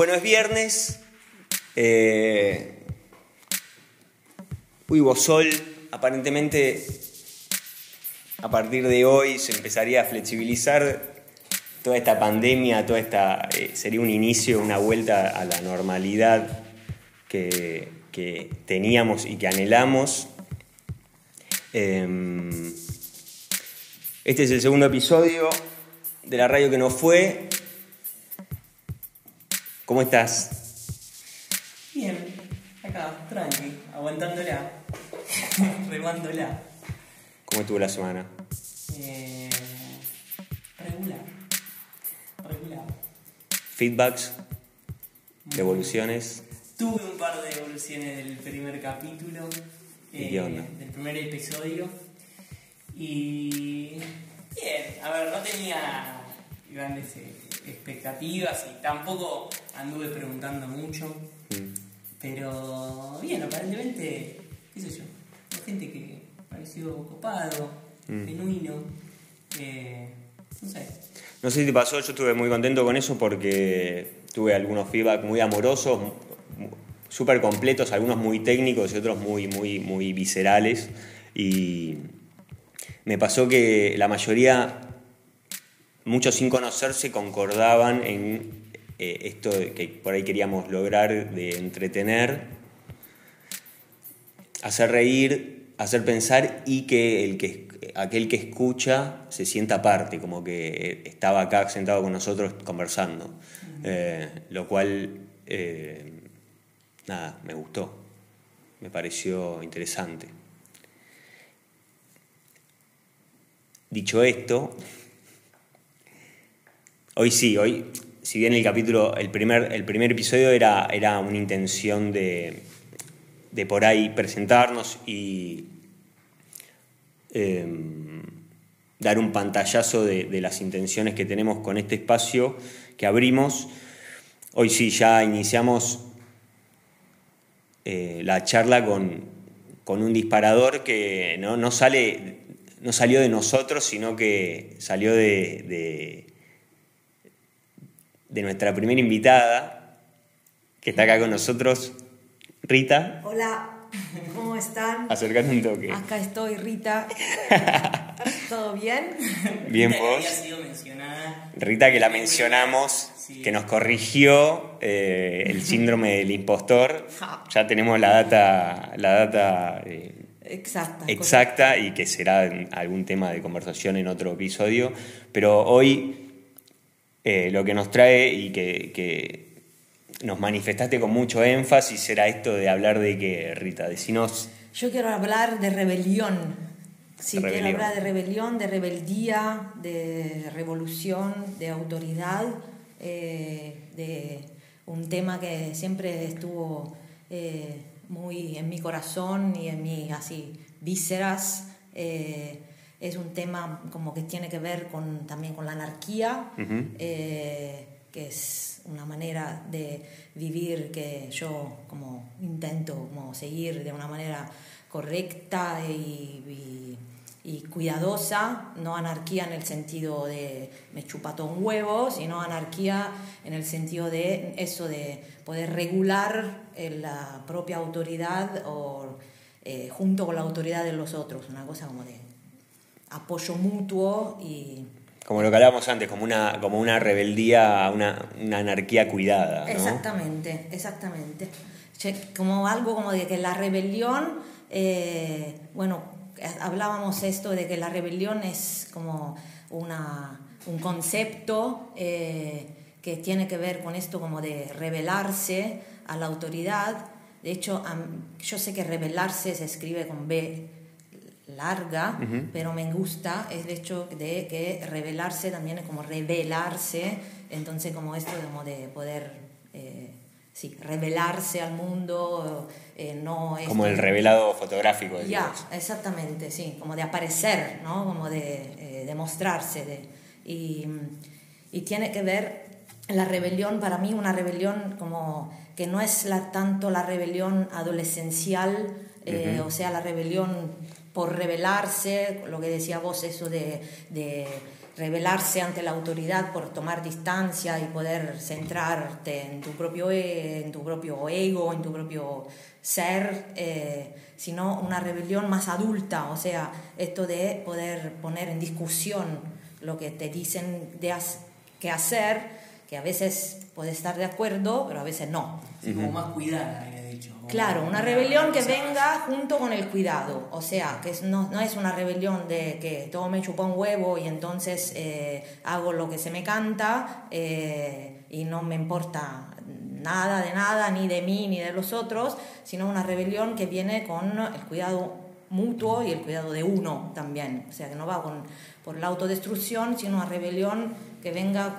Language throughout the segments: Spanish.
Bueno, es viernes. Eh, sol. Aparentemente, a partir de hoy se empezaría a flexibilizar toda esta pandemia, toda esta. eh, sería un inicio, una vuelta a la normalidad que, que teníamos y que anhelamos. Em, este es el segundo episodio de la radio que no fue. ¿Cómo estás? Bien, acá, tranqui, aguantándola, remándola. ¿Cómo estuvo la semana? Eh, regular, regular. ¿Feedbacks? ¿Devoluciones? Tuve un par de evoluciones del primer capítulo, eh, ¿Y qué onda? del primer episodio. Y bien, a ver, no tenía grandes eh, expectativas y tampoco anduve preguntando mucho. Mm. Pero bien, aparentemente, qué sé yo, hay gente que pareció copado, Mm. genuino, eh, no sé. No sé si te pasó, yo estuve muy contento con eso porque tuve algunos feedback muy amorosos, súper completos, algunos muy técnicos y otros muy, muy, muy viscerales. Y me pasó que la mayoría, muchos sin conocerse, concordaban en eh, esto que por ahí queríamos lograr de entretener, hacer reír, hacer pensar y que, el que aquel que escucha se sienta parte, como que estaba acá sentado con nosotros conversando. Eh, lo cual, eh, nada, me gustó, me pareció interesante. Dicho esto, hoy sí, hoy, si bien el capítulo, el primer, el primer episodio era, era una intención de, de por ahí presentarnos y eh, dar un pantallazo de, las intenciones que tenemos con este espacio que abrimos. Hoy sí, ya iniciamos eh, la charla con, con un disparador que no, no sale, no salió de nosotros, sino que salió de, de nuestra primera invitada, que está acá con nosotros, Rita. Hola, ¿cómo están? Acércate un toque. Acá estoy, Rita. ¿Todo bien? Bien Rita que vos. había sido mencionada. Rita, que la mencionamos, Sí. que nos corrigió eh, el síndrome del impostor. Ja. Ya tenemos la data, la data eh, Exacta. exacta y que será en algún tema de conversación en otro episodio. Pero hoy eh, lo que nos trae y que, que nos manifestaste con mucho énfasis era esto de hablar de que, Rita, decinos. Yo quiero hablar de rebelión. Sí, Rebelión. quiero hablar de rebelión, de rebeldía, de revolución, de autoridad, eh, de un tema que siempre estuvo eh, muy en mi corazón y en mis así vísceras. Eh, es un tema como que tiene que ver con, también con la anarquía, eh, que es una manera de vivir que yo como intento como seguir de una manera correcta y, y- y cuidadosa, no anarquía en el sentido de me chupa todo un huevo, sino anarquía en el sentido de eso de poder regular eh, la propia autoridad o eh, junto con la autoridad de los otros, una cosa como de apoyo mutuo y Como lo que hablábamos antes, como una, como una rebeldía, una, una anarquía cuidada. ¿no? Exactamente, exactamente. Como algo como de que la rebelión, eh, bueno, hablábamos esto de que la rebelión es como una, un concepto eh, que tiene que ver con esto como de rebelarse a la autoridad. De hecho, yo sé que rebelarse se escribe con B larga, Ujú. pero me gusta el hecho de que revelarse también es como revelarse, entonces como esto como de poder, eh, sí, revelarse al mundo, eh, no es Como el revelado fotográfico. ya, digamos. exactamente, sí, como de aparecer, ¿no? Como de, eh, de mostrarse. De, y, y tiene que ver la rebelión, para mí una rebelión como que no es la, tanto la rebelión adolescencial, eh, Ujú. o sea, la rebelión por rebelarse, lo que decía vos, eso de, de rebelarse ante la autoridad por tomar distancia y poder centrarte en tu propio, e- en tu propio ego, en tu propio ser, eh, sino una rebelión más adulta, o sea, esto de poder poner en discusión lo que te dicen de que hacer, que a veces puedes estar de acuerdo, pero a veces no. como más dicho. Claro, una rebelión que venga junto con el cuidado, o sea, que no, no es una rebelión de que todo me chupa un huevo y entonces eh, hago lo que se me canta eh, y no me importa nada de nada, ni de mí, ni de los otros, sino una rebelión que viene con el cuidado mutuo y el cuidado de uno también. O sea, que no va con, por la autodestrucción, sino una rebelión que venga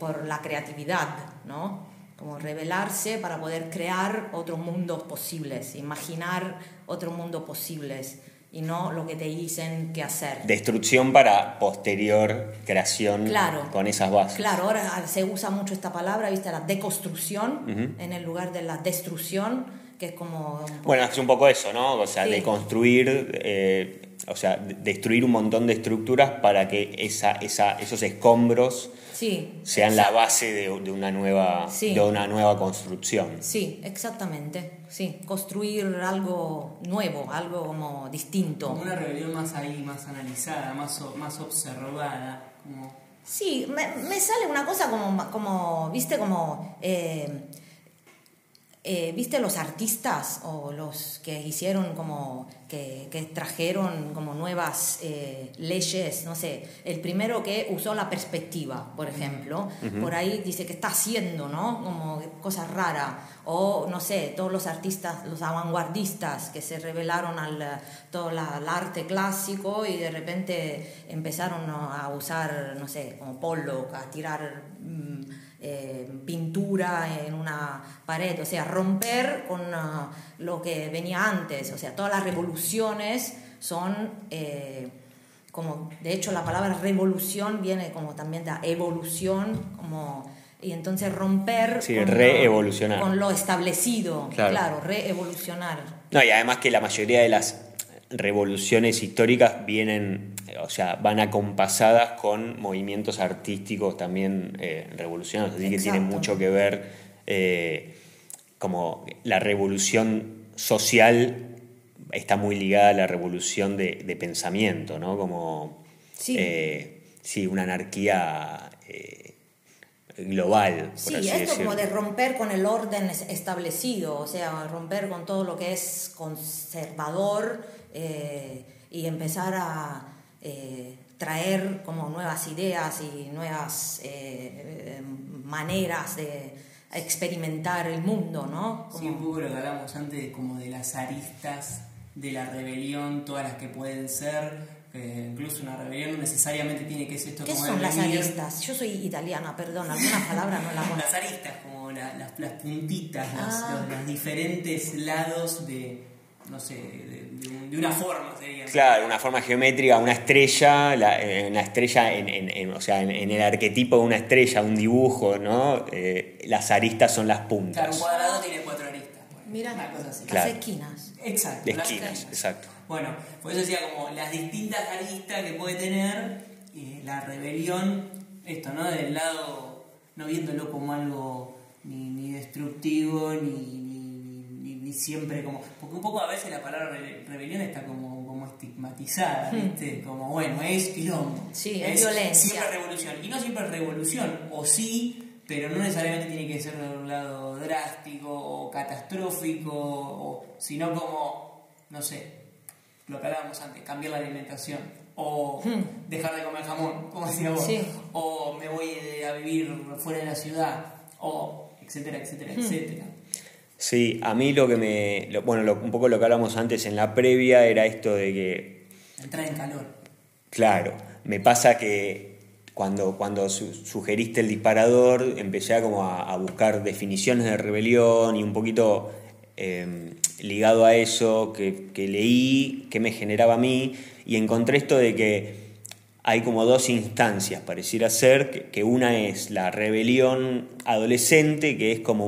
por la creatividad, ¿no? Como rebelarse para poder crear otros mundos posibles, imaginar otros mundos posibles y no lo que te dicen que hacer. Destrucción para posterior creación claro, con esas bases. Claro, ahora se usa mucho esta palabra, ¿viste? La deconstrucción en el lugar de la destrucción, que es como... Bueno, es un poco eso, ¿no? O sea, deconstruir, eh, o sea, destruir un montón de estructuras para que esa, esa, esos escombros sí, sean la base de, una nueva, de una nueva construcción. Sí, exactamente. Sí, construir algo nuevo, algo como distinto. Como una rebelión más ahí, más analizada, más, más observada. Sí, me, sale una cosa como, como viste, como... Eh, eh, ¿Viste los artistas o los que hicieron como, que, trajeron como nuevas eh, leyes? No sé, el primero que usó la perspectiva, por ejemplo, por ahí dice que está haciendo, ¿no? Como cosas raras. O, no sé, todos los artistas, los vanguardistas que se revelaron al todo el arte clásico y de repente empezaron a usar, no sé, como Pollock, a tirar... Mm, eh, pintura en una pared, o sea, romper con uh, lo que venía antes, o sea, todas las revoluciones son eh, como, de hecho la palabra revolución viene como también de evolución, como, y entonces romper con, con lo establecido, claro, claro reevolucionar. No, y además que la mayoría de las revoluciones históricas vienen, o sea, van acompasadas con movimientos artísticos también eh, revolucionarios, así que tiene mucho que ver eh, como la revolución social está muy ligada a la revolución de, pensamiento, ¿no? Como sí. Eh, una anarquía global. sí, esto como de romper con el orden establecido, o sea, romper con todo lo que es conservador eh, y empezar a eh, traer como nuevas ideas y nuevas eh, maneras de experimentar el mundo, ¿no? Sí, un poco lo que hablamos antes, como de las aristas de la rebelión, todas las que pueden ser, incluso una rebelión no necesariamente tiene que ser esto ¿Qué son las aristas? Yo soy italiana, perdón, algunas palabras no las Las aristas, como las, puntitas, ah. los, diferentes lados de, no sé, de, una forma sería. Claro, una forma geométrica, una estrella, la, eh, una estrella en, o sea, en, el arquetipo de una estrella, un dibujo, ¿no? Eh, las aristas son las puntas. Claro, un cuadrado tiene cuatro aristas. Mira, una cosa así. Las esquinas. Exacto. De esquinas, exacto. Bueno, por eso decía como las distintas aristas que puede tener eh, la rebelión, esto, ¿no? Del lado, no viéndolo como algo ni, ni destructivo, ni, ni, siempre como... Porque un poco a veces la palabra rebelión está como, como estigmatizada, hmm. ¿viste? Como, bueno, es quilombo. Sí, es, violencia. Siempre revolución. Y no siempre es revolución, o sí, pero no necesariamente tiene que ser de un lado drástico o catastrófico, o, sino como, no sé, lo que hablábamos antes, cambiar la alimentación, o hmm. dejar de comer jamón, como decía vos, o me voy a vivir fuera de la ciudad, o etcétera, etcétera, hmm. etcétera. Sí, a mí lo que me. bueno, un poco lo que hablamos antes en la previa era esto de que. Entrar en calor. Claro, me pasa que cuando, cuando sugeriste el disparador empecé a, como a, buscar definiciones de rebelión y un poquito em, ligado a eso que, leí, que me generaba a mí, y encontré esto de que hay como dos instancias, pareciera ser, que, una es la rebelión adolescente, que es como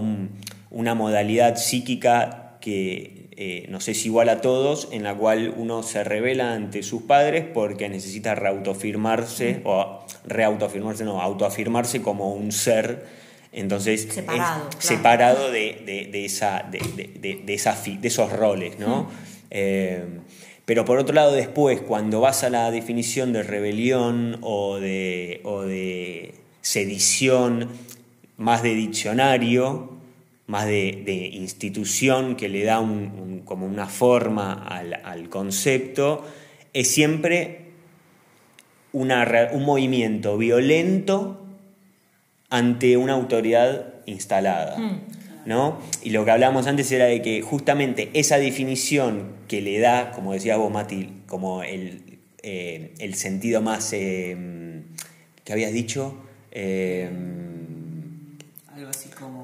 una modalidad psíquica que eh, no sé si igual a todos, en la cual uno se revela ante sus padres porque necesita reautofirmarse, o reautofirmarse, no, autoafirmarse como un ser. Entonces, Separado, es- claro. separado de, de- de esa, de esos roles, ¿no? Eh, pero por otro lado, después, cuando vas a la definición de rebelión o de, o de sedición, más de diccionario, más de, de institución que le da un- un- como una forma al, al concepto, es siempre una un movimiento violento ante una autoridad instalada. ¿no? Y lo que hablábamos antes era de que justamente esa definición que le da, como decías vos, Mati, como el, eh, el sentido más eh, que habías dicho, eh, Algo así como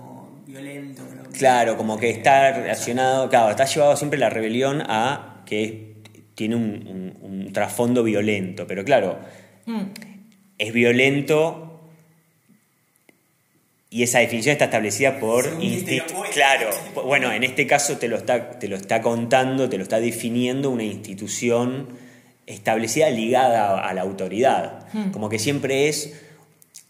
violento, pero. claro, como que está relacionado, claro, está llevado siempre la rebelión a que tiene un, un- un trasfondo violento, pero claro, Mm. es violento y esa definición está establecida por claro bueno en este caso te lo está te lo está contando te lo está definiendo una institución establecida ligada a, a la autoridad como que siempre es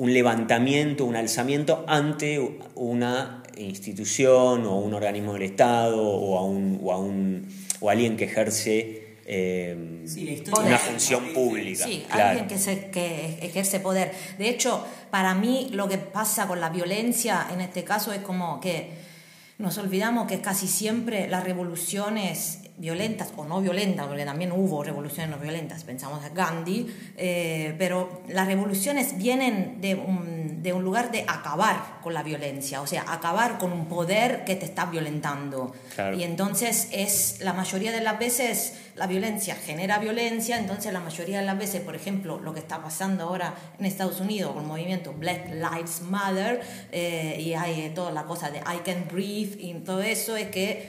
un levantamiento un alzamiento ante una institución o un organismo del estado o a un o a un o a alguien que ejerce eh, Sí, una función pública Sí, claro. alguien que, se- que ejerce poder. De hecho, para mí lo que pasa con la violencia en este caso es como que nos olvidamos que casi siempre las revoluciones violentas o no violentas, porque también hubo revoluciones no violentas, pensamos a Gandhi, eh, pero las revoluciones vienen de un, de un lugar de acabar con la violencia, o sea, acabar con un poder que te está violentando. Claro. Y entonces es la mayoría de las veces la violencia genera violencia, entonces la mayoría de las veces, por ejemplo, lo que está pasando ahora en Estados Unidos con el movimiento Black Lives Matter eh, y hay toda la cosa de I can breathe y todo eso es que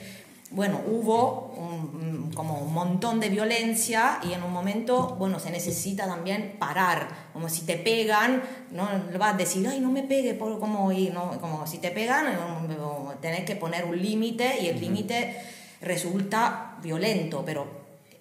bueno, hubo un- como un montón de violencia y en un momento, bueno, se necesita también parar. Como si te pegan, no vas a decir, ay, no me pegue, por como, y no, como si te pegan, tenés que poner un límite y el límite resulta violento, pero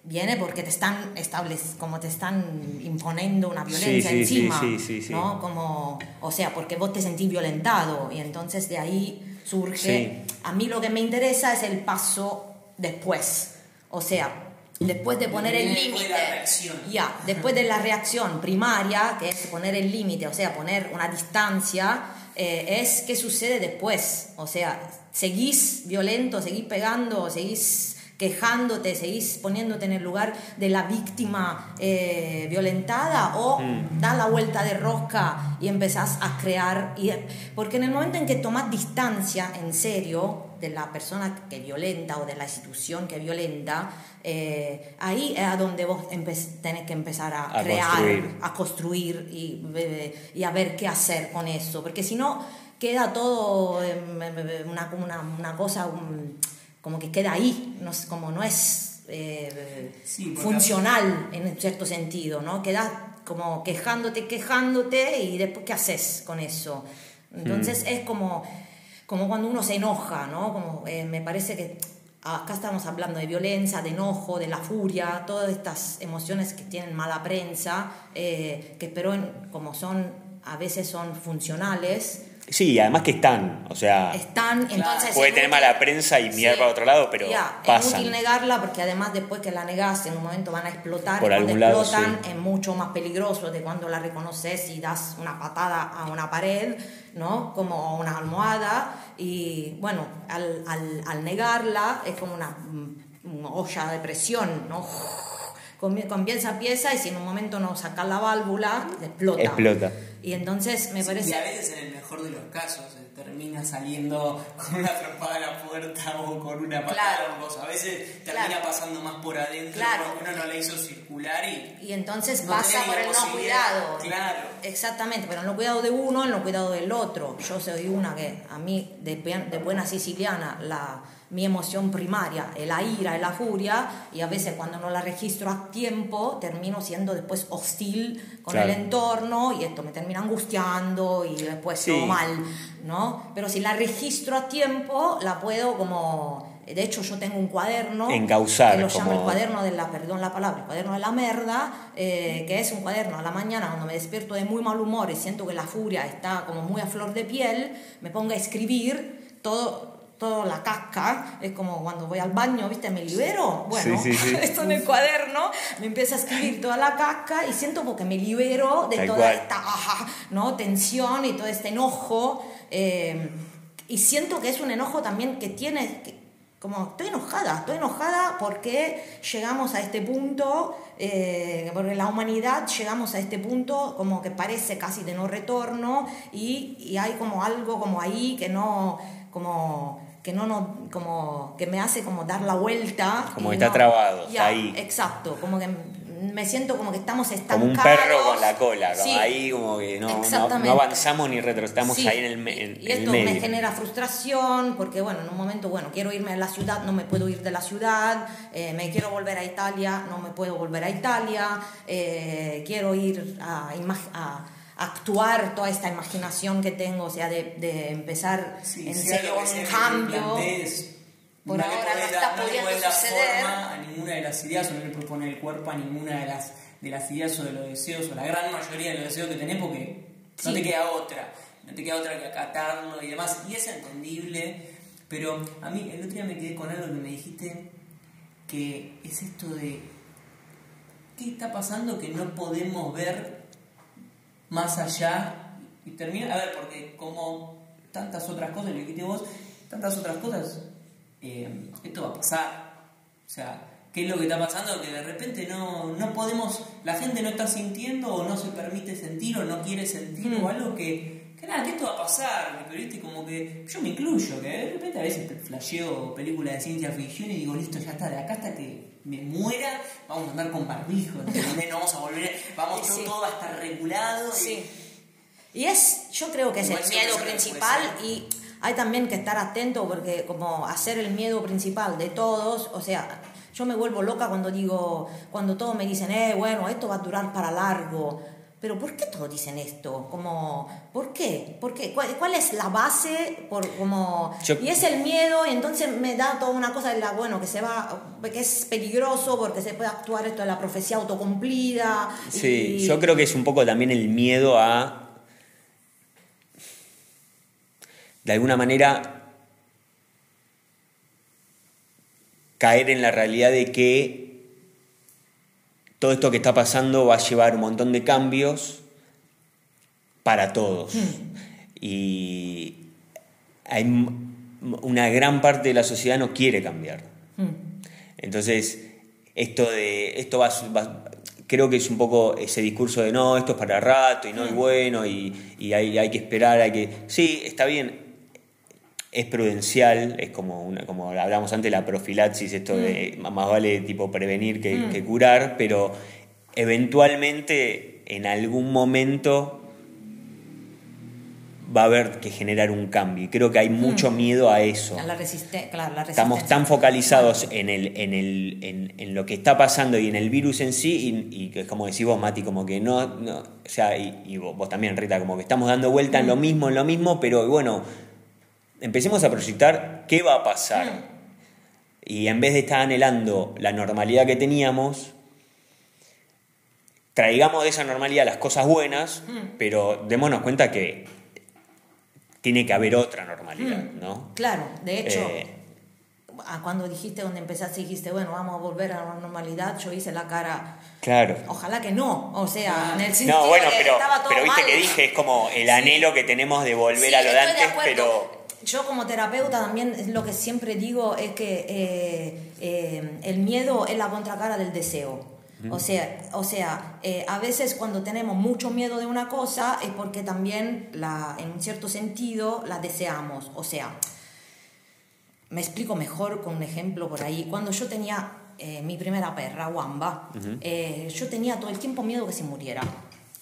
viene porque te están establec- como te están imponiendo una violencia Sí, sí, encima, sí, sí, sí. ¿no? Como, o sea, porque vos te sentís violentado y entonces de ahí surge. A mí lo que me interesa es el paso después, o sea, después de poner el Después de límite. Ya, después de la reacción primaria, que es poner el límite, o sea, poner una distancia, eh, es qué sucede después. O sea, seguís violento, seguís pegando, seguís quejándote, seguís poniéndote en el lugar de la víctima eh, violentada o das la vuelta de rosca y empezás a crear. Y, porque en el momento en que tomas distancia en serio de la persona que violenta o de la institución que violenta, eh, ahí es a donde vos tenés que empezar a, A crear, construir. a construir y, eh, y a ver qué hacer con eso. Porque si no, queda todo una, una, una cosa como que queda ahí, no, es- como no es eh, Sí, funcional en un cierto sentido, ¿no? Quedas como quejándote, quejándote y después qué haces con eso. Entonces es como, como cuando uno se enoja, ¿no? Como, eh, me parece que acá estamos hablando de violencia, de enojo, de la furia, todas estas emociones que tienen mala prensa, eh, que pero en- como son, a veces son funcionales, Sí, además que están, o sea, están, entonces... puede tener mala prensa y mirar Sí. para otro lado, pero Ya, Es útil negarla porque además después que la negas en un momento van a explotar. Por y cuando algún lado, explotan sí. es mucho más peligroso de cuando la reconoces y das una patada a una pared, ¿no? Como a una almohada. Y bueno, al, al, al negarla es como una, mm, una olla de presión, ¿no? Comie- Comienza pieza y si en un momento no sacas la válvula, explota. Explota. Y entonces me Y parece... a veces en el mejor de los casos eh, termina saliendo con una trompada a la puerta o con una patada Claro. o cosa. A veces termina Claro. pasando más por adentro Claro. porque uno no la hizo circular y... Y entonces No pasa por el no cuidado. Claro. Exactamente, pero en no cuidado de uno, en no cuidado del otro. Yo soy una que a mí, de, de buena siciliana, la, mi emoción primaria es la ira y la furia, y a veces cuando no la registro a tiempo, termino siendo después hostil con Claro. el entorno y esto me termina angustiando y después Sí. todo mal, ¿no? Pero si la registro a tiempo, la puedo como de hecho yo tengo un cuaderno Encauzar, que lo llamo el como- cuaderno de la, perdón la palabra, el cuaderno de la merda, eh, que es un cuaderno a la mañana cuando me despierto de muy mal humor y siento que la furia está como muy a flor de piel, me pongo a escribir todo toda la casca, es como cuando voy al baño, ¿viste? Me libero. Bueno, Sí, sí, sí. esto en el cuaderno, me empiezo a escribir toda la casca y siento como que me libero de Tal toda cual. esta ¿no? tensión y todo este enojo. eh, y siento que es un enojo también que tiene, que- como estoy enojada, estoy enojada porque llegamos a este punto, eh, porque la humanidad llegamos a este punto como que parece casi de no retorno y, y hay como algo como ahí que no, como que no, no como que me hace como dar la vuelta Como y está no- trabado, Ya, ahí. exacto como que me siento como que estamos Como estancados un perro con la cola, como Sí. ahí como que no, no, Exactamente. no avanzamos ni retrocedamos Sí, ahí en el, en- y en el esto medio. me genera frustración porque, bueno, en un momento, bueno, quiero irme a la ciudad, no me puedo ir de la ciudad, eh, me quiero volver a Italia, no me puedo volver a Italia, eh, quiero ir a, a actuar toda esta imaginación que tengo, o sea, de, de empezar Sí, en serio un cambio. Por no le ahora no está no pudiendo suceder. forma a ninguna de las ideas o no le propone el cuerpo a ninguna de las, de las ideas o de los deseos o la gran mayoría de los deseos que tenés porque no te queda otra, no te queda otra que acatarlo y demás. Y es entendible, pero a mí el otro día me quedé con algo que me dijiste que es esto de qué está pasando que no podemos ver más allá y termina, a ver, porque como tantas otras cosas, lo dijiste vos, tantas otras cosas, eh, esto va a pasar. O sea, ¿qué es lo que está pasando? Que de repente no, no podemos, la gente no está sintiendo o no se permite sentir o no quiere sentir o algo que nada, que esto va a pasar, pero viste como que yo me incluyo, que de repente a veces flasheo películas de ciencia ficción y digo, listo, ya está, de acá hasta que me muera, vamos a andar con barbijo, ¿entendés? no vamos a volver, vamos, Sí. todo va a estar regulado. y- Sí. Y es, yo creo que es Igual el miedo principal y hay también que estar atento porque como hacer el miedo principal de todos, o sea, yo me vuelvo loca cuando digo, cuando todos me dicen, eh, bueno, esto va a durar para largo. Pero ¿por qué todos dicen esto? Como, ¿por qué? ¿Por qué? ¿Cuál, cuál es la base? Por, como, Yo- y es el miedo y entonces me da toda una cosa de la, bueno, que se va, que es peligroso porque se puede actuar esto de la profecía autocumplida. Sí, y- yo creo que es un poco también el miedo a, de alguna manera, caer en la realidad de que todo esto que está pasando va a llevar un montón de cambios para todos. Y hay una gran parte de la sociedad no quiere cambiar. Entonces, esto de esto va, va- creo que es un poco ese discurso de no, esto es para rato y no es bueno y, y hay, hay que esperar, hay que. Sí, está bien. Es prudencial, es como una, como hablamos antes la profilaxis, esto de más vale tipo prevenir que, que curar, pero eventualmente en algún momento va a haber que generar un cambio. Y creo que hay mucho miedo a eso. La, resiste- claro, la Estamos tan focalizados en, el, en, el, en, en lo que está pasando y en el virus en sí, y, y que es como decís vos, Mati, como que no, no o sea, y, y vos, vos también, Rita, como que estamos dando vuelta en lo mismo, en lo mismo, pero bueno, empecemos a proyectar qué va a pasar. Y en vez de estar anhelando la normalidad que teníamos, traigamos de esa normalidad las cosas buenas, pero démonos cuenta que tiene que haber otra normalidad, ¿no? Claro, de hecho, Eh, ah, cuando dijiste, donde empezaste, dijiste, bueno, vamos a volver a la normalidad, yo hice la cara, Claro. ojalá que no, o sea, en el sentido No, bueno, de que pero, estaba todo pero viste mal. que dije, es como el anhelo que tenemos de volver Sí, a lo de antes, pero Yo como terapeuta también lo que siempre digo es que eh, eh, el miedo es la contracara del deseo. O sea, o sea eh, a veces cuando tenemos mucho miedo de una cosa es porque también la, en un cierto sentido la deseamos. O sea, me explico mejor con un ejemplo por ahí. Cuando yo tenía eh, mi primera perra, Wamba, eh, yo tenía todo el tiempo miedo que se muriera.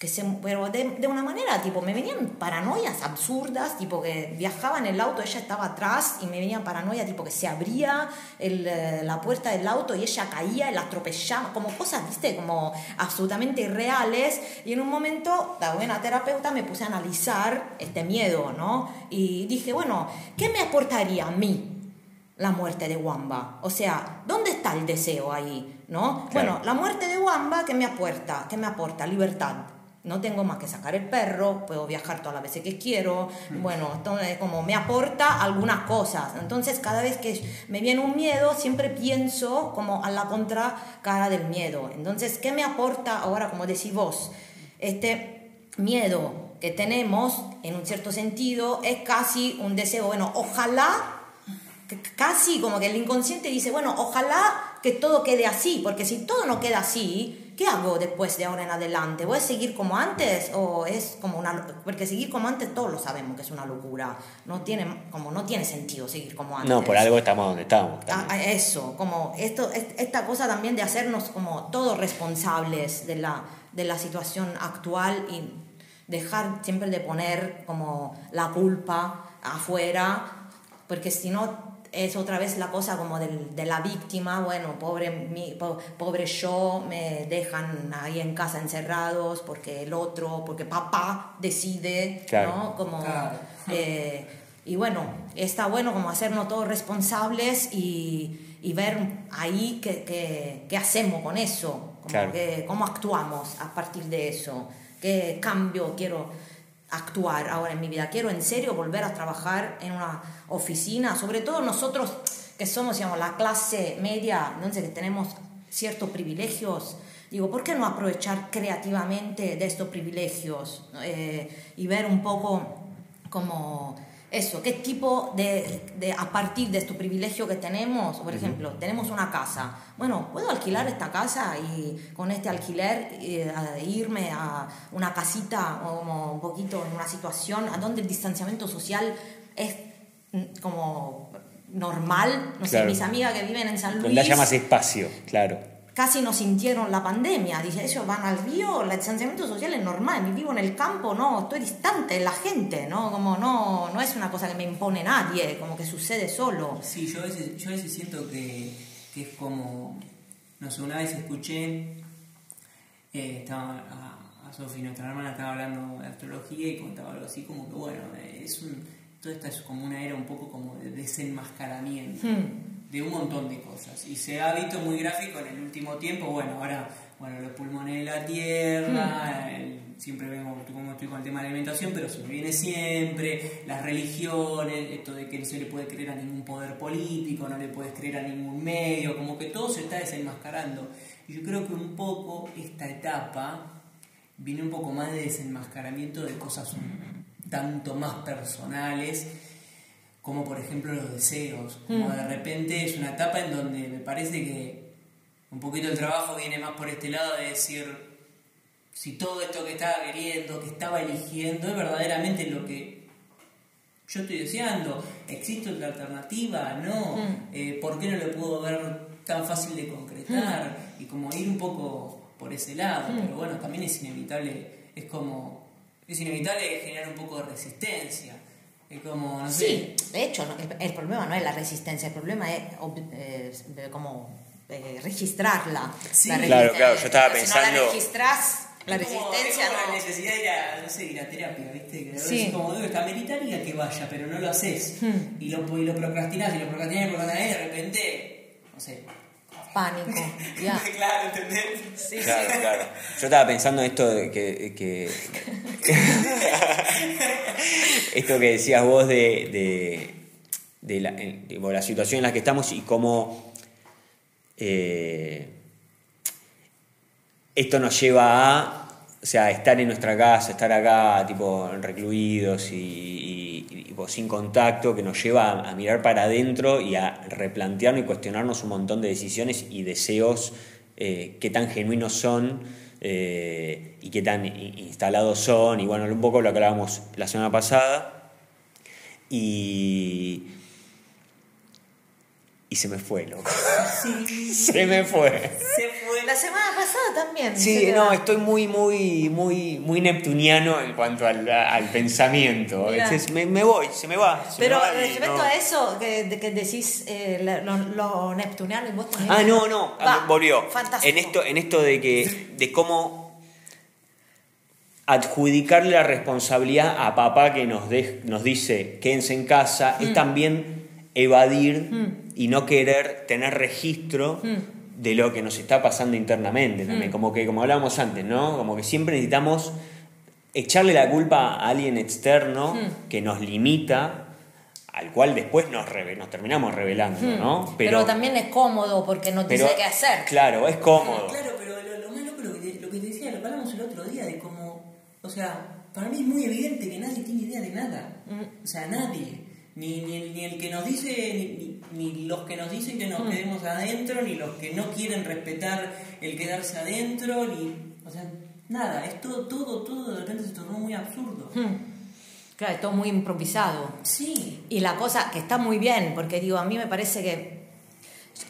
Que se, pero de, de una manera, tipo, me venían paranoias absurdas, tipo que viajaba en el auto, ella estaba atrás y me venían paranoia, tipo que se abría el, eh, la puerta del auto y ella caía la atropellaba, como cosas, viste, como absolutamente irreales. Y en un momento, la buena terapeuta me puse a analizar este miedo, ¿no? Y dije, bueno, ¿qué me aportaría a mí? la muerte de Wamba. O sea, ¿dónde está el deseo ahí? ¿No? Bueno, la muerte de Wamba que me aporta, que me aporta libertad. No tengo más que sacar el perro, puedo viajar todas las veces que quiero. Bueno, entonces como me aporta algunas cosas. Entonces cada vez que me viene un miedo, siempre pienso como a la contra cara del miedo. Entonces, ¿qué me aporta ahora, como decís vos? Este miedo que tenemos, en un cierto sentido, es casi un deseo, bueno, ojalá casi como que el inconsciente dice, bueno, ojalá que todo quede así, porque si todo no queda así, ¿qué hago después de ahora en adelante? ¿Voy a seguir como antes o es como una porque seguir como antes todos lo sabemos que es una locura, no tiene como no tiene sentido seguir como antes. No, por algo estamos donde estamos. Ah, ah, eso, como esto esta cosa también de hacernos como todos responsables de la de la situación actual y dejar siempre de poner como la culpa afuera, porque si no es otra vez la cosa como del, de la víctima, bueno, pobre, mi, pobre yo, me dejan ahí en casa encerrados porque el otro, porque papá decide, ¿no? Como, eh, y bueno, está bueno como hacernos todos responsables y, y ver ahí qué, qué, hacemos con eso, como que, cómo actuamos a partir de eso, qué cambio quiero actuar ahora en mi vida. Quiero en serio volver a trabajar en una oficina, sobre todo nosotros que somos, digamos, la clase media, entonces que tenemos ciertos privilegios. Digo, ¿por qué no aprovechar creativamente de estos privilegios eh, y ver un poco como eso, qué tipo de, de, a partir de este privilegio que tenemos, por ejemplo, tenemos una casa, bueno, puedo alquilar esta casa y con este alquiler eh, irme a una casita como un poquito en una situación a donde el distanciamiento social es mm, como normal, no sé, mis amigas que viven en San Luis. Donde haya más espacio, claro casi no sintieron la pandemia. Dice, ellos van al río, el distanciamiento social es normal, vivo en el campo, no, estoy distante de la gente, ¿no? Como no, no es una cosa que me impone nadie, como que sucede solo. Sí, yo a veces, yo a veces siento que, que es como, no sé, una vez escuché, eh, estaba a, a Sofi, nuestra hermana, estaba hablando de astrología y contaba algo así como que, bueno, es un, toda esta es como una era un poco como de desenmascaramiento. Hmm de un montón de cosas. Y se ha visto muy gráfico en el último tiempo, bueno, ahora, bueno, los pulmones de la tierra, hmm. siempre vemos como estoy con el tema de la alimentación, pero se viene siempre, las religiones, esto de que no se le puede creer a ningún poder político, no le puedes creer a ningún medio, como que todo se está desenmascarando. Y yo creo que un poco esta etapa viene un poco más de desenmascaramiento de cosas tanto más personales como por ejemplo los deseos, como mm. de repente es una etapa en donde me parece que un poquito el trabajo viene más por este lado de decir si todo esto que estaba queriendo, que estaba eligiendo, es verdaderamente lo que yo estoy deseando, existe otra alternativa, no, mm. eh, ¿por qué no lo puedo ver tan fácil de concretar? Mm. Y como ir un poco por ese lado, pero bueno, también es inevitable, es como, es inevitable generar un poco de resistencia como, Sí, de hecho, el, problema no es la resistencia, el problema es como eh, registrarla. Sí. claro, claro, yo estaba pensando... Si no la registras, la resistencia no... la necesidad de ir a, no sé, ir a terapia, ¿viste? Que sí. como, debe estar meritaria que vaya, pero no lo haces. Hmm. Y, lo, y lo procrastinás, y lo procrastinás, y lo procrastinás, y de repente, no sé, pánico. Ya. claro, ¿entendés? Sí, claro, sí. claro. Yo estaba pensando esto de que, que esto que decías vos de, de, la, la, situación en la que estamos y cómo eh, esto nos lleva a o sea, estar en nuestra casa, estar acá, tipo, recluidos y, sin contacto, que nos lleva a, mirar para adentro y a replantearnos y cuestionarnos un montón de decisiones y deseos eh, que tan genuinos son eh, y qué tan instalados son. Y bueno, un poco lo que hablábamos la semana pasada. Y y se me fue, loco. se me fue. Se fue. La semana pasada también. Sí, no, estoy muy, muy, muy, muy neptuniano en cuanto al, al pensamiento. me, me, voy, se me va. Pero respecto a eso, que, que decís eh, lo, neptuniano y vos también. Ah, no, no, volvió. Fantástico. En esto, en esto de que, de cómo adjudicarle la responsabilidad a papá que nos, de, nos dice quédense en casa, es mm. también evadir. Mm y no querer tener registro de lo que nos está pasando internamente también. Como que, como hablábamos antes, ¿no? Como que siempre necesitamos echarle la culpa a alguien externo que nos limita al cual después nos, reve- nos terminamos revelando, ¿no? Pero, también es cómodo porque no te pero- qué hacer. Claro, es cómodo. Claro, pero lo, lo más loco lo que, te, lo que te decía, lo hablamos el otro día, de cómo, o sea, para mí es muy evidente que nadie tiene idea de nada. O sea, nadie. Ni, ni, el, ni el que nos dice, ni, ni- ni los que nos dicen que nos quedemos adentro, ni los que no quieren respetar el quedarse adentro, ni, o sea, nada, es todo, todo, todo de repente se tornó muy absurdo. Claro, es todo muy improvisado. Sí, Y la cosa que está muy bien, porque digo, a mí me parece que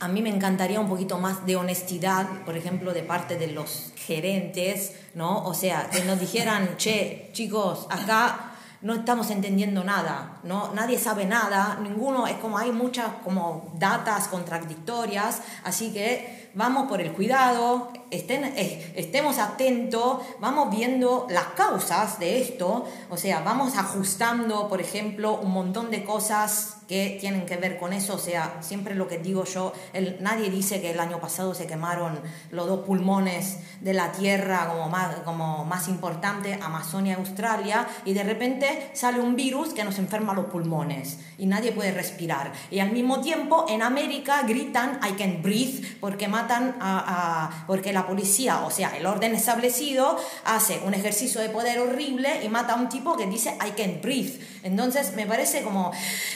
a mí me encantaría un poquito más de honestidad, por ejemplo, de parte de los gerentes, ¿no? O sea, que nos dijeran, che, chicos, acá no estamos entendiendo nada, ¿no? Nadie sabe nada, ninguno, es como hay muchas como datas contradictorias, así que vamos por el cuidado, eh, estemos atentos, vamos viendo las causas de esto, o sea, vamos ajustando, por ejemplo, un montón de cosas que tienen que ver con eso, o sea, siempre lo que digo yo, nadie dice que el año pasado se quemaron los dos pulmones de la Tierra como más, como más importante, Amazonia Australia, y de repente sale un virus que nos enferma los pulmones y nadie puede respirar. Y al mismo tiempo en América gritan I can't breathe porque matan a, porque policía, o sea, el orden establecido hace un ejercicio de poder horrible y mata a un tipo que dice I can't breathe. Entonces me parece como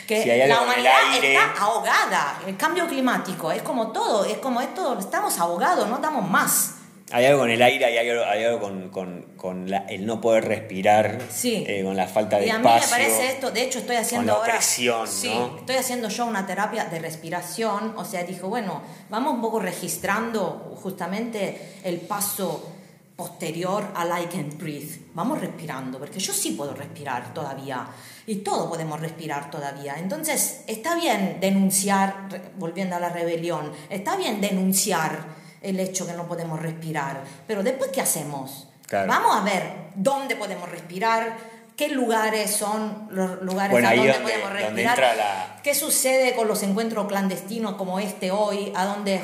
que Si la humanidad aire- está ahogada. El cambio climático es como todo, es como esto, estamos ahogados, no damos más. Hay algo con el aire, hay algo, hay algo con, con- con la- el no poder respirar, Sí. eh, con la falta de Y a mí me espacio. parece esto, de hecho estoy haciendo la ahora... opresión, sí, ¿no? estoy haciendo yo una terapia de respiración, o sea, dijo, bueno, vamos un poco registrando justamente el paso posterior al I can't breathe. Vamos respirando, porque yo sí puedo respirar todavía. Y todos podemos respirar todavía. Entonces, está bien denunciar, volviendo a la rebelión, está bien denunciar el hecho que no podemos respirar. Pero después, ¿qué hacemos? Claro. Vamos a ver dónde podemos respirar, qué lugares son los lugares Bueno, a donde donde- podemos respirar. la- ¿Qué sucede con los encuentros clandestinos como este hoy, a donde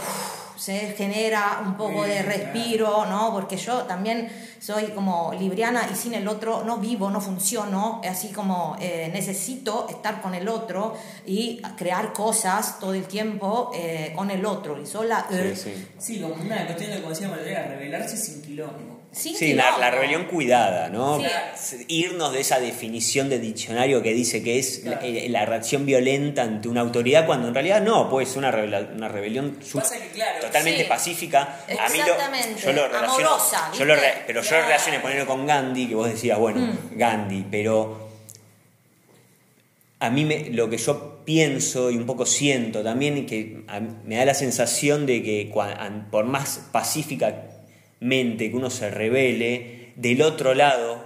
se genera un poco de Sí, respiro, ¿no? Porque yo también soy como libriana y sin el otro no vivo, no funciono, así como eh, necesito estar con el otro y crear cosas todo el tiempo eh, con el otro y sola. eh, Sí, sí. sí, como una cuestión de, como decíamos, era rebelarse sin quilombo. Sin Sí, la, rebelión cuidada, ¿no? Sí. Irnos de esa definición de diccionario que dice que es Claro. eh, la reacción violenta ante una autoridad, cuando en realidad no, puede ser una, una rebelión que, claro, totalmente sí. pacífica. A mí lo- Exactamente, yo lo relaciono, amorosa, yo lo re- ¿viste? pero yo lo relacioné ponerlo con Gandhi, que vos decías, bueno, Mm. Gandhi, pero a mí me- lo que yo pienso y un poco siento también que a- me da la sensación de que por más pacíficamente que uno se revele, del otro lado,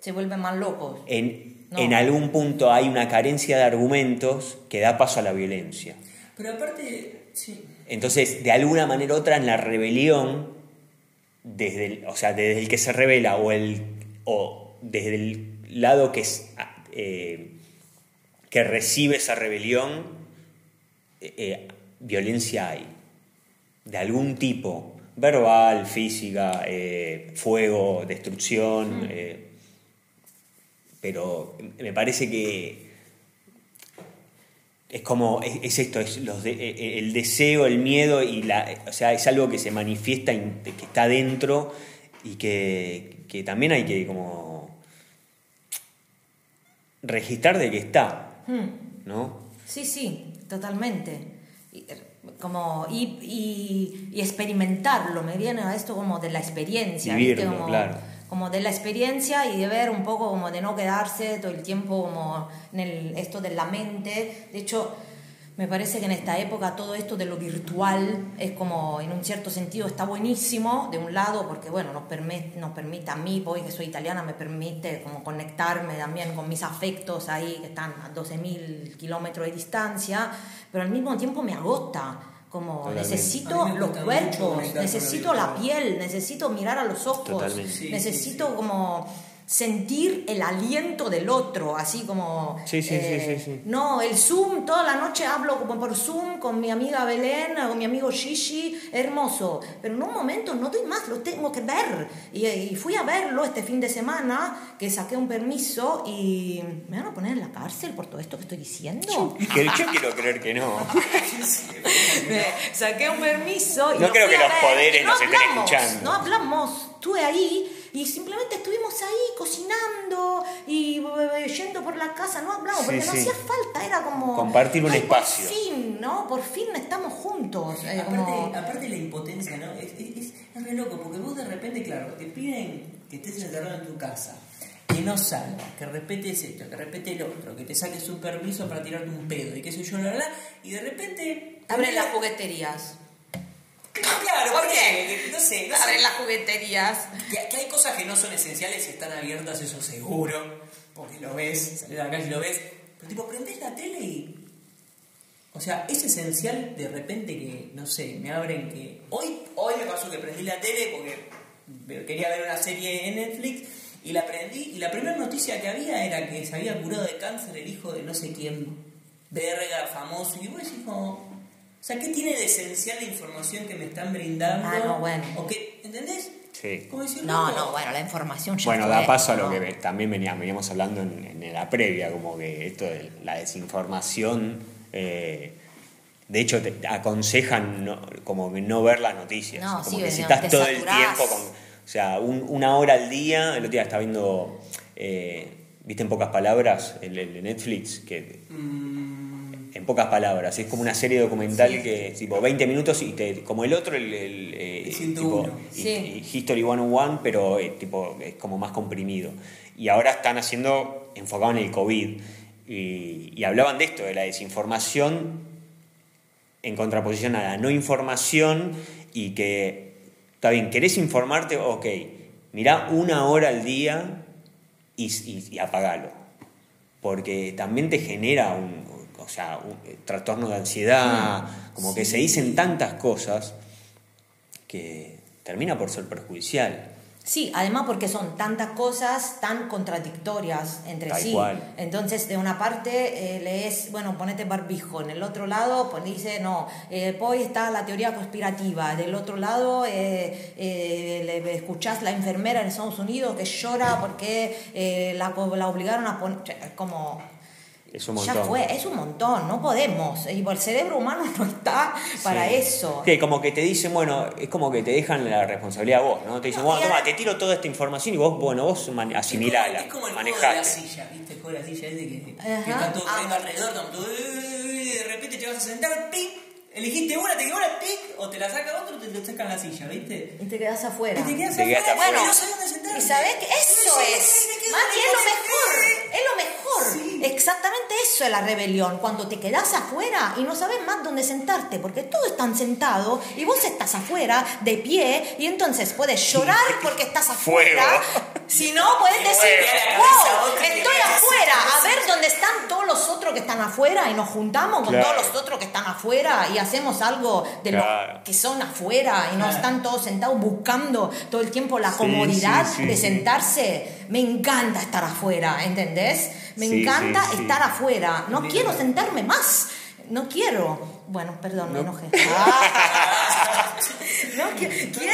Se vuelven más locos. en, No. en algún punto hay una carencia de argumentos que da paso a la violencia. Pero aparte, sí. Entonces, de alguna manera u otra, en la rebelión, desde el, o sea, desde el que se revela o, el, o desde el lado que, es, eh, que recibe esa rebelión, eh, eh, violencia hay. De algún tipo, verbal, física, eh, fuego, destrucción. eh, pero me parece que es como, es, es esto, es los de- eh, el deseo, el miedo y la, o sea, es algo que se manifiesta, in- que está dentro y que, que también hay que como registrar de que está, Hmm. ¿no? Sí, sí, totalmente. Como, y, y- y experimentarlo, me viene a esto como de la experiencia. ¿viste? Vivirlo, Como, claro. como de la experiencia y de ver un poco como de no quedarse todo el tiempo como en el, esto de la mente. De hecho, me parece que en esta época todo esto de lo virtual es como, en un cierto sentido, está buenísimo, de un lado, porque bueno, nos permite, nos permite a mí, hoy que soy italiana, me permite como conectarme también con mis afectos ahí, que están a 12.000 kilómetros de distancia, pero al mismo tiempo me agota. Como Totalmente. Necesito los cuerpos, necesito la piel, necesito mirar a los ojos, Totalmente. Sí, sí, necesito sí. como sentir el aliento del otro, así como... eh, Sí, sí, sí, sí, sí. No, el Zoom, toda la noche hablo como por Zoom con mi amiga Belén, con mi amigo Shishi, hermoso, pero en un momento no doy más, lo tengo que ver. Y, y fui a verlo este fin de semana, que saqué un permiso y me van a poner en la cárcel por todo esto que estoy diciendo. Que yo quiero creer que no. Saqué un permiso y No creo que los ver. poderes no nos estén hablamos, escuchando. No hablamos, estuve ahí y simplemente estuvimos ahí cocinando y eh, yendo por la casa, no hablamos, Sí, porque no sí. hacía falta, era como... Compartir un "Ay, espacio". Por fin, ¿no? Por fin estamos juntos. eh, como- Aparte, aparte la impotencia, ¿no? Es, es, es, es re loco, porque vos de repente, claro, te piden que estés encerrado en tu casa, que no salgas, que repetes esto, que repetes el otro, que te saques un permiso para tirarte un pedo y qué sé yo, la verdad, y de repente... Abren las jugueterías. Claro, ¿Por ¿por qué? No sé, no sé. Abren las jugueterías. Que, que hay cosas que no son esenciales y están abiertas, eso seguro, porque lo ves, salís a la calle y lo ves, pero tipo, prendés la tele y... O sea, es esencial de repente que, no sé, me abren que... Hoy, hoy me pasó que prendí la tele porque quería ver una serie en Netflix y la prendí y la primera noticia que había era que se había curado de cáncer el hijo de no sé quién, verga, famoso, y vos decís como... O sea, ¿qué tiene de esencial la información que me están brindando? Ah, no, bueno. ¿O qué? ¿Entendés? Sí. No, no, bueno, la información ya Bueno, fue, da paso a lo ¿no? que también venía- veníamos hablando en, en la previa, como que esto de la desinformación, eh, de hecho te aconsejan no- como que no ver las noticias, No, como sí, que si estás todo el tiempo con, o sea, un- una hora al día, el otro día estaba viendo, eh, viste en pocas palabras, el, el de Netflix, que mm, en pocas palabras, es como una serie documental Sí. que es tipo 20 minutos y te, como el otro, el, el, eh, El 101. tipo, y- Sí. y History 101, pero eh, tipo, es como más comprimido. Y ahora están haciendo, enfocado en el COVID, y, y hablaban de esto, de la desinformación en contraposición a la no información y que, está bien, ¿querés informarte? Ok, mirá una hora al día y, y, y apagalo. Porque también te genera un, o sea, un eh, trastorno de ansiedad, como que se dicen tantas cosas que termina por ser perjudicial. Sí, además porque son tantas cosas tan contradictorias entre Tal sí. cual. Entonces, de una parte eh, lees, bueno, ponete barbijo, en el otro lado pues, dice, no, eh, pues está la teoría conspirativa, del otro lado eh, eh, le escuchás la enfermera en Estados Unidos que llora porque la, la obligaron a poner, como... Es un Ya montón. fue, es un montón, no podemos. Y el cerebro humano no está para Sí. eso. Que como que te dicen, bueno, es como que te dejan la responsabilidad a vos, ¿no? Te dicen, No, bueno, toma, te tiro toda esta información y vos, bueno, vos man- asimilala, Es como, es como el juego de la silla, ¿viste? El juego de la silla ese que, que Ajá. está todo Ah. alrededor, "Eh", y de repente te vas a sentar, ¡pic! Elegiste una, te quedó una, ¡pic! O te la saca otro, te lo sacan la silla, ¿viste? Y te quedas afuera. Y te quedas Te quedas afuera, afuera. y no sabes dónde sentarte. Y sabes que eso es, quedas Mati, es lo mejor, es lo mejor. Sí. Exactamente eso es la rebelión, cuando te quedas afuera y no sabes más dónde sentarte, porque todos están sentados y vos estás afuera, de pie, y entonces puedes llorar porque estás afuera. Si no, puedes decir, Fuego. wow, estoy afuera, a ver dónde están todos los otros que están afuera y nos juntamos con Claro. todos los otros que están afuera y hacemos algo de Claro. lo que son afuera y no están todos sentados buscando todo el tiempo la Sí, comodidad sí, sí, de sí. sentarse. Me encanta estar afuera, ¿entendés? Me Sí, encanta sí, sí. estar afuera. No Mira. quiero sentarme más. No quiero. Bueno, perdón, me No. enojé. No, qui- quiero, quiero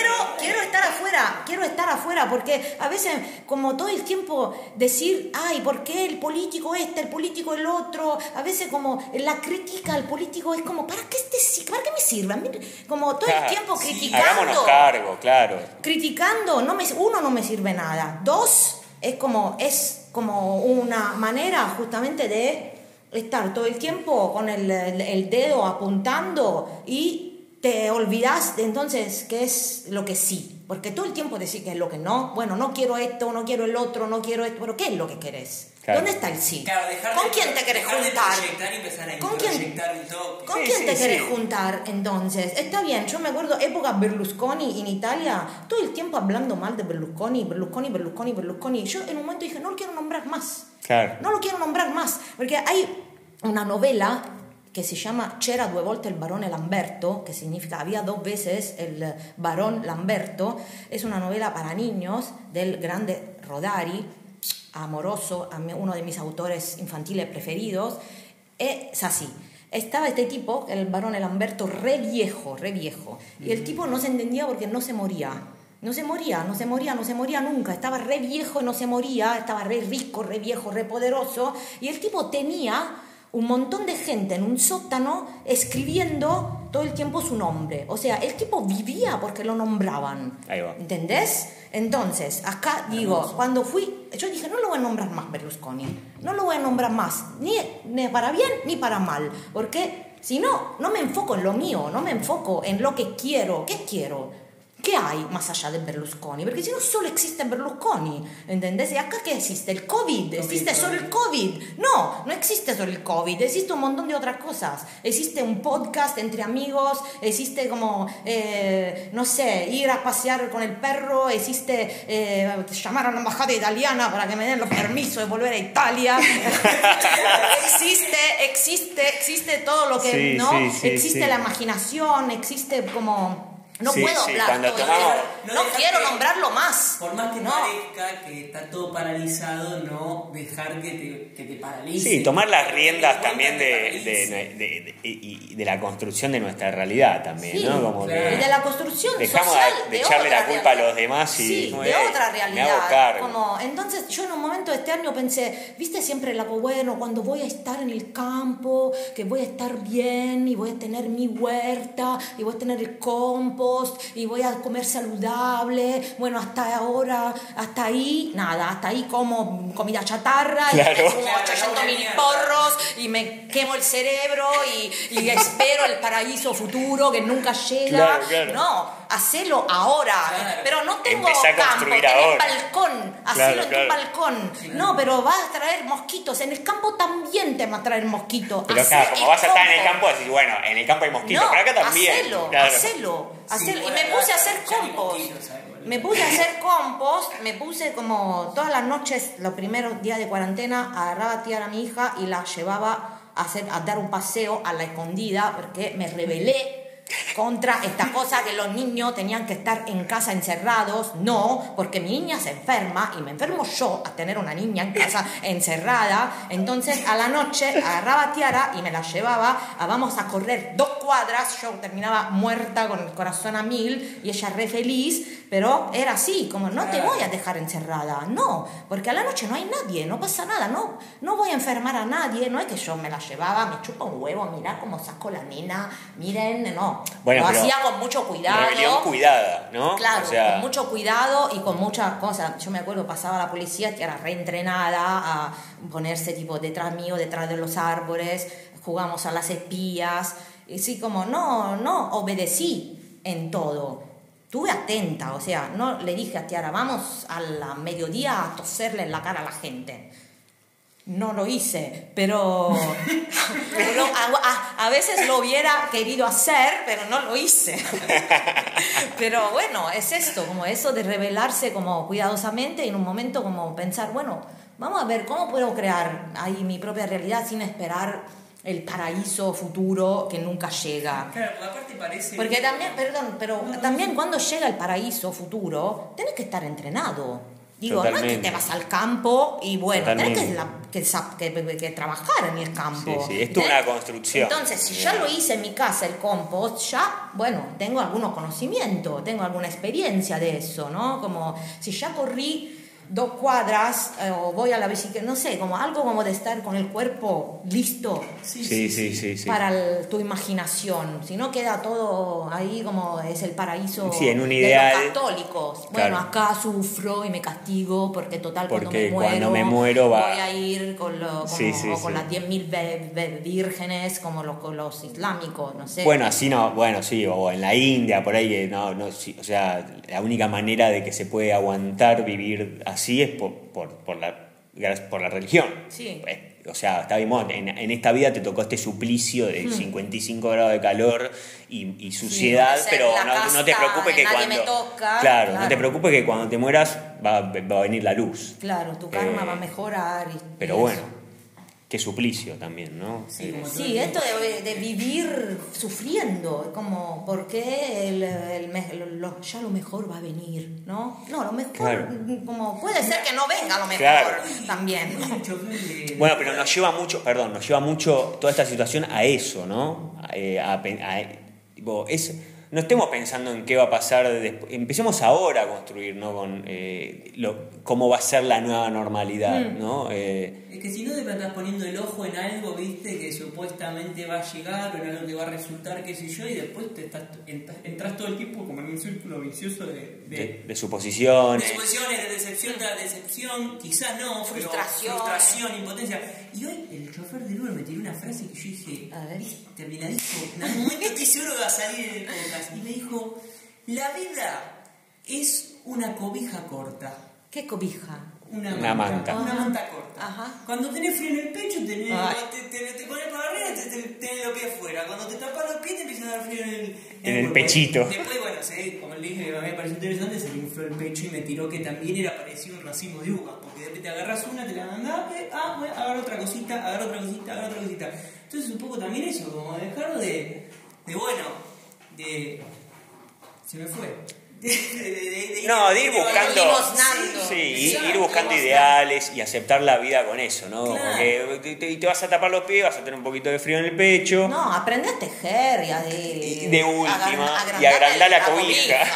estar afuera, quiero estar afuera, porque a veces, como todo el tiempo decir, ay, ¿por qué el político este, el político el otro? A veces, como la crítica al político es como, ¿para qué, este, ¿para qué me sirve? Como todo el Claro, tiempo sí, criticando Hagámonos cargo, claro. criticando, no me, uno no me sirve nada. Dos, es como, es como una manera justamente de estar todo el tiempo con el, el- el dedo apuntando y te olvidas entonces qué es lo que sí. Porque todo el tiempo decís que es lo que no. Bueno, no quiero esto, no quiero el otro, no quiero esto. Pero ¿qué es lo que querés? Claro. ¿Dónde está el sí? Claro, dejar ¿Con de, quién te querés de juntar? proyectar y empezar a ¿Con quién? ¿Con Sí, quién sí, te querés sí. juntar entonces? Está bien, yo me acuerdo época Berlusconi en Italia, todo el tiempo hablando mal de Berlusconi, Berlusconi, Berlusconi, Berlusconi. Yo en un momento dije, no lo quiero nombrar más. Claro. No lo quiero nombrar más, porque hay una novela que se llama C'era due volte il barone Lamberto, que significa había dos veces el barón Lamberto. Es una novela para niños del grande Rodari amoroso, uno de mis autores infantiles preferidos, es así. Estaba este tipo, el varón el Lamberto, re viejo, re viejo. Y el tipo no se entendía porque no se moría. No se moría, no se moría, no se moría nunca. Estaba re viejo y no se moría. Estaba re rico, re viejo, re poderoso. Y el tipo tenía un montón de gente en un sótano escribiendo todo el tiempo su nombre. O sea, el tipo vivía porque lo nombraban. Ahí va. ¿Entendés? Entonces, acá digo, cuando fui, yo dije, no lo voy a nombrar más Berlusconi, no lo voy a nombrar más, ni, ni para bien ni para mal, porque si no, no me enfoco en lo mío, no me enfoco en lo que quiero, ¿qué quiero? ¿Qué hay más allá de Berlusconi? Porque si no solo existe Berlusconi, ¿entendés? ¿Y acá qué existe? ¿El COVID? ¿Existe solo el COVID? No, no existe solo el COVID, existe un montón de otras cosas. Existe un podcast entre amigos, existe como, eh, no sé, ir a pasear con el perro, existe eh, llamar a la embajada italiana para que me den los permisos de volver a Italia. existe, existe, existe todo lo que, Sí, ¿no? sí, sí, existe la imaginación, existe como... No Sí, puedo sí, hablar cuando todo el tomamos- tiempo. No No, dejar quiero que- nombrarlo más. Por más que no. parezca que está todo paralizado, no dejar que te, que te paralice. Sí, tomar las riendas también de, de- de- de- y- y de la construcción de nuestra realidad también, Sí, ¿no? Como claro. que Y de la construcción dejamos social de, de de echarle la culpa a realidad. los demás y de "Eh, otra me hago realidad cargo. como entonces yo en un momento de este año pensé viste siempre la bueno cuando voy a estar en el campo que voy a estar bien y voy a tener mi huerta y voy a tener el compost y voy a comer saludable bueno hasta ahora hasta ahí nada hasta ahí como comida chatarra Claro. y fumo Claro, 800 una mil porros y me quemo el cerebro y, y espero el paraíso futuro que nunca llega Claro, claro. no, hacelo ahora. Claro. Pero no tengo Empezá campo, tenés balcón, hacelo Claro, en claro. tu balcón. No, pero vas a traer mosquitos. En el campo también te va a traer mosquitos. Pero Hacé claro, como vas a estar en el campo, decís, bueno, en el campo hay mosquitos, No, pero acá también. hacelo, claro. hacelo, Sí, y me puse a hacer compost. Me puse a hacer compost, me puse como todas las noches, los primeros días de cuarentena, agarraba a tirar a mi hija y la llevaba a, hacer, a dar un paseo a la escondida porque me rebelé contra esta cosa que los niños tenían que estar en casa encerrados. No, porque mi niña se enferma y me enfermo yo a tener una niña en casa encerrada. Entonces a la noche agarraba a Tiara y me la llevaba a vamos a correr dos cuadras. Yo terminaba muerta con el corazón a mil y ella re feliz. Pero era así, como no te voy a dejar encerrada, no, porque a la noche no hay nadie, no pasa nada, no, no voy a enfermar a nadie, no es que yo me la llevaba, me chupa un huevo, mirá cómo saco la nena, miren, no, Bueno, lo hacía con mucho cuidado. Rebelión cuidada, ¿no? Claro, O sea, con mucho cuidado y con muchas cosas. Yo me acuerdo, pasaba la policía que era reentrenada a ponerse tipo detrás mío, detrás de los árboles, jugamos a las espías. Y sí, como no, no, obedecí en todo. Estuve atenta, o sea, no le dije a Tiara, vamos a la mediodía a toserle en la cara a la gente. No lo hice, pero a, a- a veces lo hubiera querido hacer, pero no lo hice. Pero bueno, es esto, como eso de revelarse como cuidadosamente y en un momento como pensar, bueno, vamos a ver cómo puedo crear ahí mi propia realidad sin esperar el paraíso futuro que nunca llega. Claro, porque aparte parece. Porque también, perdón, pero también cuando llega el paraíso futuro, tenés que estar entrenado. Digo, no es que Totalmente. te vas al campo y bueno, tenés que, Totalmente. la- que que- que trabajar en el campo. Sí, sí, es toda ¿Entendés? una construcción. Entonces, si ya lo hice en mi casa, el compost, ya, bueno, tengo algunos conocimientos, tengo alguna experiencia de eso, ¿no? Como si ya corrí dos cuadras eh, o voy a la bicicleta, no sé, como algo como de estar con el cuerpo listo Sí, Sí, sí, sí, sí. para el- tu imaginación. Si no queda todo ahí como es el paraíso Sí, en un de ideal. los católicos. Claro. Bueno, acá sufro y me castigo porque total cuando Porque me muero, cuando me muero va- voy a ir con, lo- como- Sí, sí, o con sí. las 10.000 ve- ve- vírgenes como los, los islámicos, no sé. Bueno, así no, bueno, sí, o en la India, por ahí, no, no, sí, o sea, la única manera de que se puede aguantar vivir así es por, por, por la, por la religión. Sí. Pues, o sea, está bien, en, en esta vida te tocó este suplicio de 55 grados de calor y, y suciedad, Hmm. ser pero no, no te preocupes que cuando... toca, claro, no claro. te preocupes que cuando te mueras va, va a venir la luz. Claro, tu karma Eh, va a mejorar. Y, Pero y bueno, eso. Qué suplicio también, ¿no? Sí, Eh, Sí, esto de, de vivir sufriendo, como, ¿por qué el, el lo- ya lo mejor va a venir? ¿no? No, lo mejor, Claro. como puede ser que no venga lo mejor Claro. también. Bueno, pero nos lleva mucho, perdón, nos lleva mucho toda esta situación a eso, ¿no? A, eh, a a- tipo, es, no estemos pensando en qué va a pasar después. Empecemos ahora a construir, ¿no? Con eh, lo- cómo va a ser la nueva normalidad, Mm. ¿no? Eh, Es que si no te estás poniendo el ojo en algo, viste, que supuestamente va a llegar o en algo que va a resultar, qué sé yo, y después te estás, entras, entras todo el tiempo como en un círculo vicioso de, de, de, de suposiciones. de suposiciones, de decepción tras decepción, quizás no, pero Frustración. frustración, impotencia. Y hoy el chofer del Uber me tiró una frase que yo dije, A ver. "Es terminadísimo, en algún momento estoy seguro que va a salir en el Y me dijo, la vida es una cobija corta. ¿Qué cobija? Una, Una manta. Una manta corta. Ajá. Cuando tenés frío en el pecho, tenés, te, te, te pones para arriba y te, te- tenés los pies afuera. Cuando te tapas los pies, te empieza a dar frío en el, En el pechito. Después, bueno, se- como le dije, a mí me pareció interesante, se le infló el pecho y me tiró que también era parecido un racimo de uvas. Porque de repente agarras una, te la mandás, eh, ah, bueno, agarra otra cosita, agarra otra cosita, agarra otra cosita. Entonces, un poco también eso, como dejar de, de bueno, de. Se me fue. De, de- de- de- de- No, de ir buscando. Sí, ir- buscando ideales y aceptar la vida con eso, ¿no? Claro. Porque te, te- te vas a tapar los pies, vas a tener un poquito de frío en el pecho. No, aprende a tejer y a de, de última, y agrandar la cobija.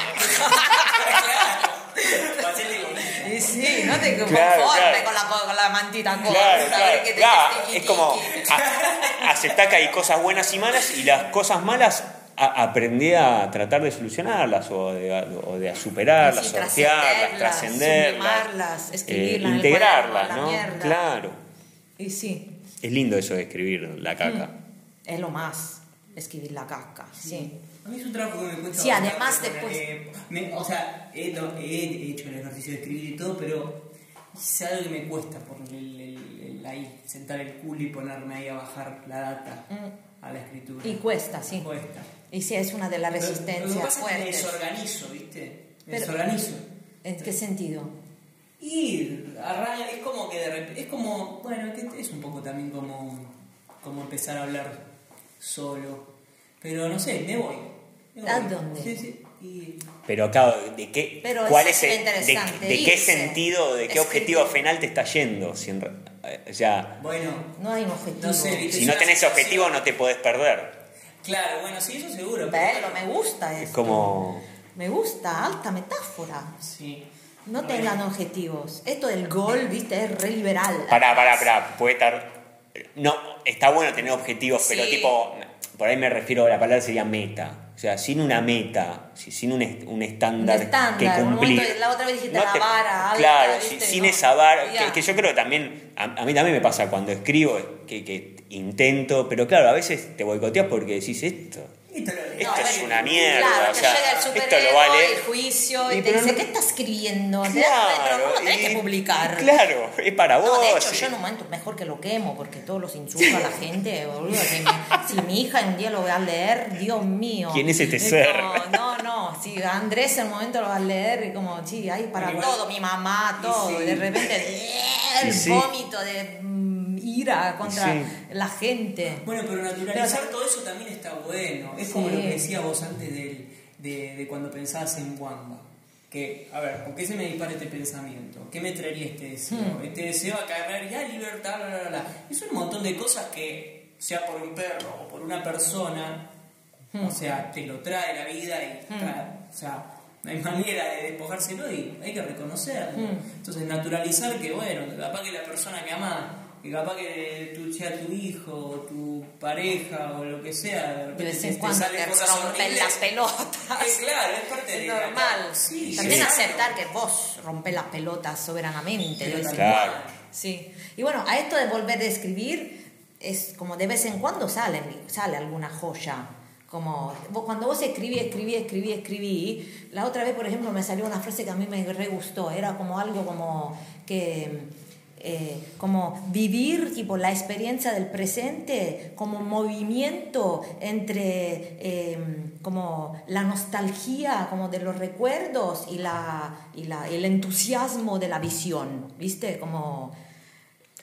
Y sí, no te conformes Claro, claro. con, la, con la mantita corta. Claro, claro, que te claro. tiqui, Es como aceptar que hay cosas buenas y malas y las cosas malas a- aprender a tratar de solucionarlas o de, o de superarlas, Sí, sortearlas, trascenderlas, eh, integrarlas, cuaderno, ¿no? la. Claro. Y sí, Es lindo eso de escribir la caca. es lo más, escribir la caca, sí. A mí es un trabajo que me cuesta Sí, además después- eh, me- o sea, he, he hecho el ejercicio de escribir y todo, pero es algo que me cuesta por el, el- el- ahí, sentar el culo y ponerme ahí a bajar la data a la escritura. Mm. Y cuesta, sí. cuesta. Y sí, es una de las Lo- Lo, que resistencias pasa es que me desorganizo, ¿viste? Me Pero- desorganizo. ¿En qué sentido? Y arranca, es como que de repente, es como, bueno, que es un poco también como, como empezar a hablar solo. Pero no sé, me voy. me voy. ¿A dónde? Sí, sí. Y Pero claro, ¿de qué, Pero cuál es es el- de, qué sentido, de qué objetivo final te está yendo? Si en re- eh, o sea, bueno, No hay un objetivo. No sé, ¿viste? si no tenés objetivo no te podés perder. Claro, bueno, sí, eso seguro. pero Bello, me gusta Es esto. como... Me gusta, alta metáfora. Sí. No Bueno, tengan objetivos. Esto del gol, viste, es re liberal. Pará, pará, pará, puede estar... No, está bueno tener objetivos, pero tipo, por ahí me refiero, la palabra sería meta. O sea, sin una meta, si- sin un, un estándar, Un estándar, que cumplir. la otra vez dijiste No la te- vara alta, Claro, sin No, esa vara, que, que yo creo que también, a, a mí también me pasa cuando escribo, que, que intento, pero claro, a veces te boicoteas porque decís esto. Esto, lo- Esto no, es una mierda. Claro, o sea, llega el esto lo vale. el juicio, y, Y te dice, no- ¿qué estás escribiendo? No lo tenés y- que publicar. Claro, es para vos. No, de hecho, sí. yo en un momento mejor que lo quemo, porque todos los insultos a la gente, boludo. mi- si mi hija un día lo va a leer, Dios mío. ¿Quién es este Es ser? como, no, no, si Andrés en un momento lo va a leer, y como, sí, hay para todo, mi mamá, todo. sí. De repente, el Y sí. vómito de mm, ira contra sí. la gente. Bueno, pero naturalizar Pero- todo eso también está bueno. Es como lo que decía vos antes de, de cuando pensabas en Wamba. Que, a ver, ¿por qué se me dispara este pensamiento? ¿Qué me traería este deseo? Hmm. Este deseo a caer ya libertad, bla, bla, bla. Es un montón de cosas que, sea por un perro o por una persona, Hmm. o sea, te lo trae la vida y, trae, o sea, no hay manera de despojárselo y hay que reconocerlo. Hmm. Entonces, naturalizar que, bueno, capaz que la persona que amás, que capaz que tú sea tu hijo, o tu pareja o lo que sea, de De vez en cuando te rompen las pelotas. Eh, claro, es parte de Es la- normal. Sí, También sí. aceptar que vos rompes las pelotas soberanamente. De tal Claro. Sí. Y bueno, a esto de volver a escribir, es como de vez en cuando sale, sale alguna joya. Como vos- cuando vos escribí, escribí, escribí, escribí. La otra vez, por ejemplo, me salió una frase que a mí me re gustó. Era como algo como que. Eh, como vivir tipo la experiencia del presente como movimiento entre eh, como la nostalgia como de los recuerdos y la y la el entusiasmo de la visión viste como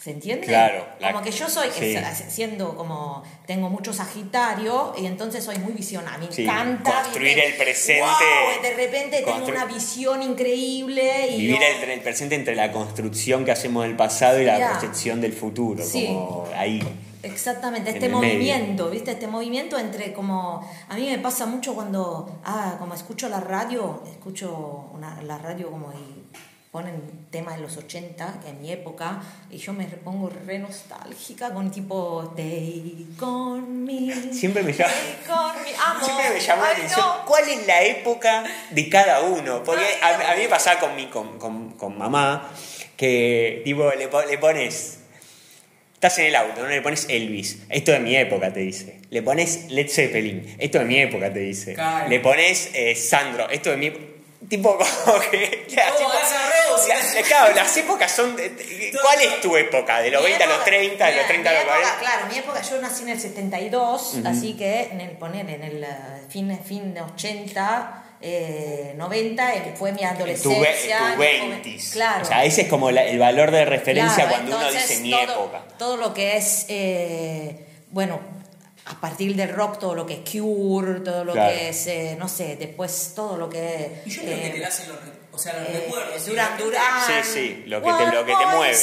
¿Se entiende? Claro, la- Como que yo soy, sí. siendo como, tengo mucho Sagitario y entonces soy muy visionaria. Me Sí, encanta. construir el presente, ¡Wow! de repente tengo constru- una visión increíble y Vivir no- el, el presente entre la construcción que hacemos del pasado y la proyección del futuro, Sí. como ahí. Exactamente, en este medio. movimiento, ¿viste? Este movimiento entre como... A mí me pasa mucho cuando, ah, como escucho la radio, escucho una, la radio como y ponen temas de los 80, que en mi época, y yo me pongo re nostálgica con tipo Stay con me. Siempre me llama- Stay con me. Amo. Siempre me llamó la atención no. cuál es la época de cada uno. Porque Ay, a, a mí me pasaba con, mi, con, con- con mamá que tipo le, po- le pones. Estás en el auto, ¿no? Le pones Elvis. Esto de mi época, te dice. Le pones Led Zeppelin. Esto de mi época, te dice. Claro. Le pones eh, Sandro. Esto de mi Tipo, como que. las épocas- Guns N' las- claro, las épocas son. de- ¿Cuál es tu época? ¿De los Mi 20 a los época- 30, de los mira, 30 a los época, 40? Claro, mi época, yo nací en el 72, así que en el poner en el eh, fin, fin de 80, eh, 90, eh, fue mi En tu, adolescencia. tu 20s. Claro. O sea, ese es como la- el valor de referencia Claro, cuando uno dice mi todo, época. Todo lo que es, eh, bueno, a partir del rock, todo lo que es Cure, todo lo Claro. que es, eh, no sé, después todo lo que Y yo creo que eh, te la hacen los, re- o sea, los eh, recuerdos. La Duran. Sí, sí, lo que te- lo que te mueve.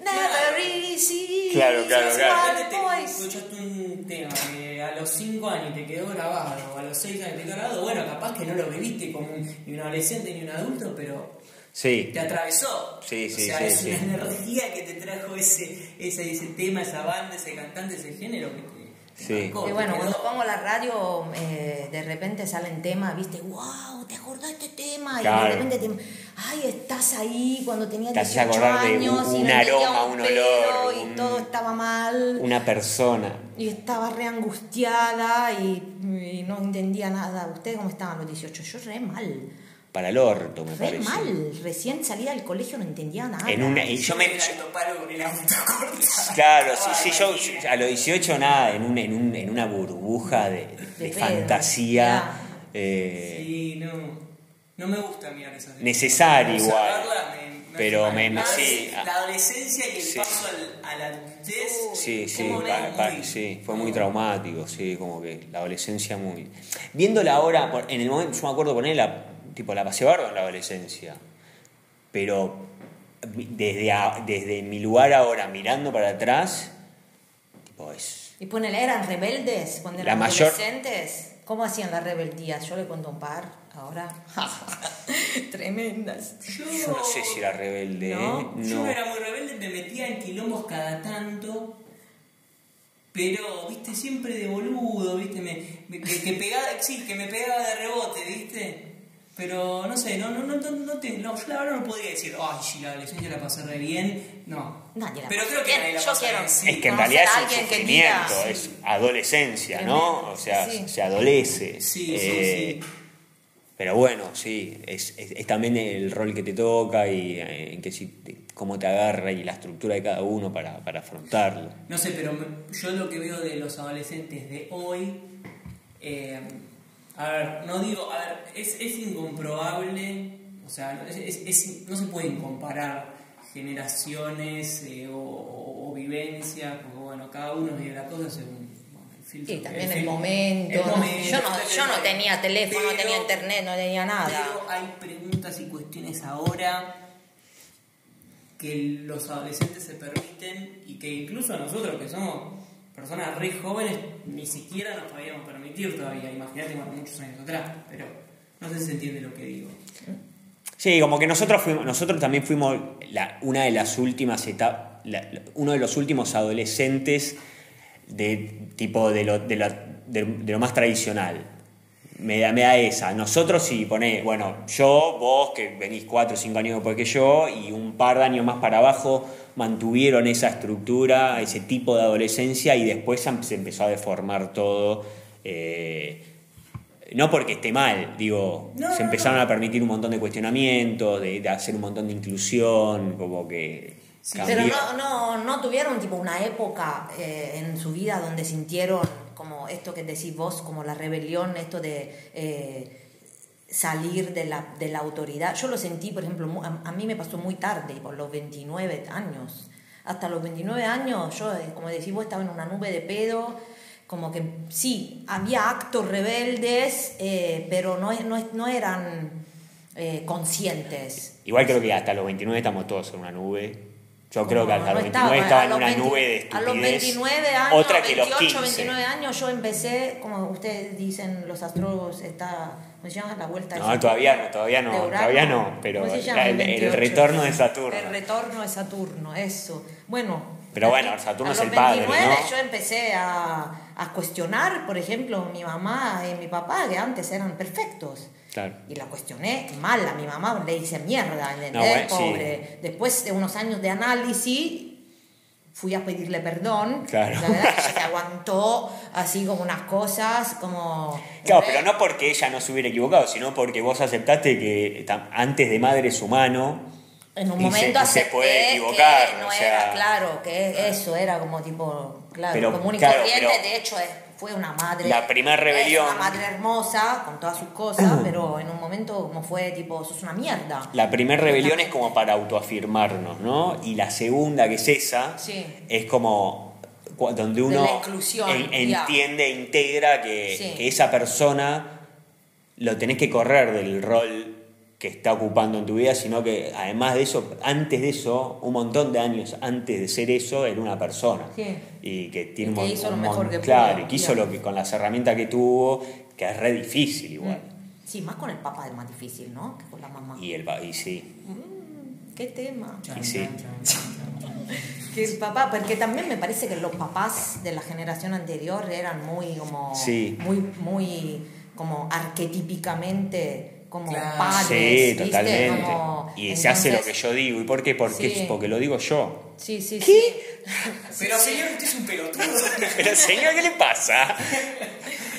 Never easy. Claro, claro, claro. Escuchaste un tema que a los 5 años te quedó grabado, o a los 6 años te quedó grabado, bueno, capaz que no lo viviste como un- ni un adolescente ni un adulto, pero Sí. te atravesó. Sí, sí, o sea, sí, es sí. una energía que te trajo ese, ese, ese tema, esa banda, ese cantante, ese género que te, te Sí. Y te bueno, cuando pongo la radio, eh, de repente salen temas, viste, wow, ¿te acordás de este tema? Y Claro. de repente te, ay, estás ahí cuando tenía Te haces 18 acordar de años un y no aroma, un un olor, y un- todo estaba mal Una persona. y estaba re angustiada y, y no entendía nada. ¿Ustedes cómo estaban los 18? Yo re mal, Para el orto, me re parece. mal. Recién salía del colegio no entendía nada. En una, y yo me. con el auto. Claro, sí, sí, yo, yo a los 18 nada, en, un, en, un, en una burbuja de, de De pedo, fantasía. eh, Sí, no. No me gusta mirar esas Necesario igual, me- me pero me- me- La sí, ah. La adolescencia y el Sí. paso al, a la adultez. Sí, sí, pa- pa- sí, fue muy traumático, sí, como que la adolescencia muy... Viéndola ahora, por- en el momento, yo me acuerdo ponerla, tipo, la pasé barba en la adolescencia, pero desde, a- desde mi lugar ahora, mirando para atrás, tipo, es... Y ponele, ¿eran rebeldes cuando La eran mayor- adolescentes? ¿Cómo hacían la rebeldía? Yo le cuento un par ahora. Tremendas. Yo, Yo no sé si era rebelde, No, ¿eh? Yo No. era muy rebelde, me metía en quilombos cada tanto. Pero, viste, siempre de boludo, viste, me, me- que, que pegaba, sí, que me pegaba de rebote, viste. Pero no sé, no, no, no, no, no, te- no, yo la verdad no podría decir, ay, si la adolescencia la pasé re bien. No. Nadie la Pero creo que bien. nadie la Yo pasa quiero- bien, sí. Es que en realidad es un que sufrimiento, es adolescencia, ¿no? O sea, Sí. se adolece. Sí, sí, Eh, sí. Pero bueno, sí, es, es- es también el rol que te toca y eh, en que si cómo te agarra y la estructura de cada uno para, para afrontarlo. No sé, pero me- yo lo que veo de los adolescentes de hoy, eh, a ver, no digo, a ver, es, es incomprobable, o sea, es- es- no se pueden comparar generaciones eh, o, o- o vivencias, porque bueno, cada uno vive la cosa según bueno, el filtro. Y también el momento. el ¿no? momento, Yo, no, yo no tenía teléfono, no tenía internet, no tenía nada. pero hay preguntas y cuestiones ahora que los adolescentes se permiten y que incluso nosotros que somos personas re jóvenes ni siquiera nos podíamos permitir todavía. Imagínate muchos años atrás, pero no sé si se entiende lo que digo. Sí, como que nosotros fuimos, nosotros también fuimos la- una de las últimas etapas, uno de los últimos adolescentes de tipo de lo, de lo más tradicional. Me da, me da esa. Nosotros sí, poné, bueno, yo, vos, que venís cuatro o cinco años después que yo, y un par de años más para abajo, mantuvieron esa estructura, ese tipo de adolescencia, y después se em- empezó a deformar todo. eh, no porque esté mal, digo, No, se empezaron no. a permitir un montón de cuestionamientos, de, de hacer un montón de inclusión, como que Sí. Pero no, no, no tuvieron tipo una época eh, en su vida donde sintieron como esto que decís vos, como la rebelión, esto de eh, salir de la, de la autoridad. Yo lo sentí, por ejemplo, a, a mí me pasó muy tarde, por los 29 años. hasta los 29 años, yo, eh, como decís vos, estaba en una nube de pedo, como que sí, había actos rebeldes, eh, pero no, no, no eran conscientes. Igual creo que hasta los 29 estamos todos en una nube. Yo creo que No, hasta no los 29 estaba, estaba a en una 20 nube de A estupidez. los 29 años, Otra que 28, los 15. 29 años, yo empecé, como ustedes dicen, los astrólogos, está, ¿cómo se llama? La vuelta No, esa- todavía no, todavía no, de Urano. todavía no, pero ¿Cómo se la- el, el 28. retorno de Saturno. El retorno de Saturno, eso. Bueno. Pero bueno, a- Saturno a es el padre, 29 ¿no? yo empecé a, a cuestionar, por ejemplo, mi mamá y mi papá, que antes eran perfectos. Claro. Y la cuestioné mal, a mi mamá le hice mierda, ¿entendés? No, bueno, sí. Pobre. Después de unos años de análisis, fui a pedirle perdón. Claro. La verdad que ella se aguantó así como unas cosas, como... Claro, pero no porque ella no se hubiera equivocado, sino porque vos aceptaste que antes de madre es humano. En un y se- momento se, acepté puede equivocar. que no o sea, era claro, que eso era como tipo, claro, Pero, común y claro, corriente, pero de hecho es- fue una madre. la primer rebelión- Es una madre hermosa, con todas sus cosas, pero en un momento como fue tipo, sos una mierda. La primera rebelión es como para autoafirmarnos, ¿no? Y la segunda, que es esa, Sí. es como donde uno en- entiende, integra que, Sí. que esa persona lo tenés que correr del rol que está ocupando en tu vida, sino que además de eso, antes de eso, un montón de años antes de ser eso, era una persona. Sí. Y que tiene Y que un hizo lo mejor que Claro, pudo, y que hizo lo que con las herramientas que tuvo, que es re difícil igual. Sí, más con el papá es más difícil, ¿no? Que con la mamá. Y el y sí. ¿Qué tema? Chan, Y sí. chan, chan. Que el papá, porque también me parece que los papás de la generación anterior eran muy como Sí. muy muy como arquetípicamente como Claro. padres, Sí, ¿viste? totalmente. Como- y se hace lo que yo digo. ¿Y por qué? Porque, Sí. porque lo digo yo. Sí, sí, sí. Pero señor, usted es un pelotudo. Pero señor, ¿qué le pasa?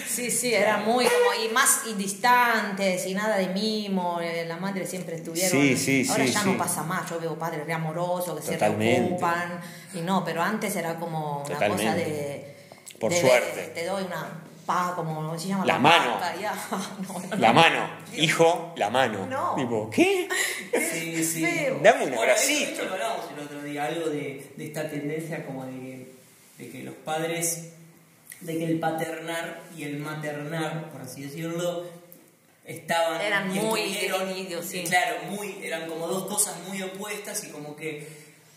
Sí, sí, era muy como y más y distantes y nada de mimo, eh, la madre siempre estuvieron. Sí, sí, Ahora sí, ya sí. no pasa más, yo veo padres re amorosos que Totalmente. se preocupan y no, pero antes era como una cosa Totalmente. de Por de- suerte. te doy una pa como ¿cómo se llama La mano. paca, ya. No, La mano. Hijo, la mano. No. Tipo, ¿qué? Sí, sí. Dame un Bueno, abracito. de hecho, hablábamos el otro día, algo de, de esta tendencia como de que, de que los padres, de que el paternar y el maternar, por así decirlo, estaban Eran muy divididos, sí. Claro, muy, eran como dos cosas muy opuestas y como que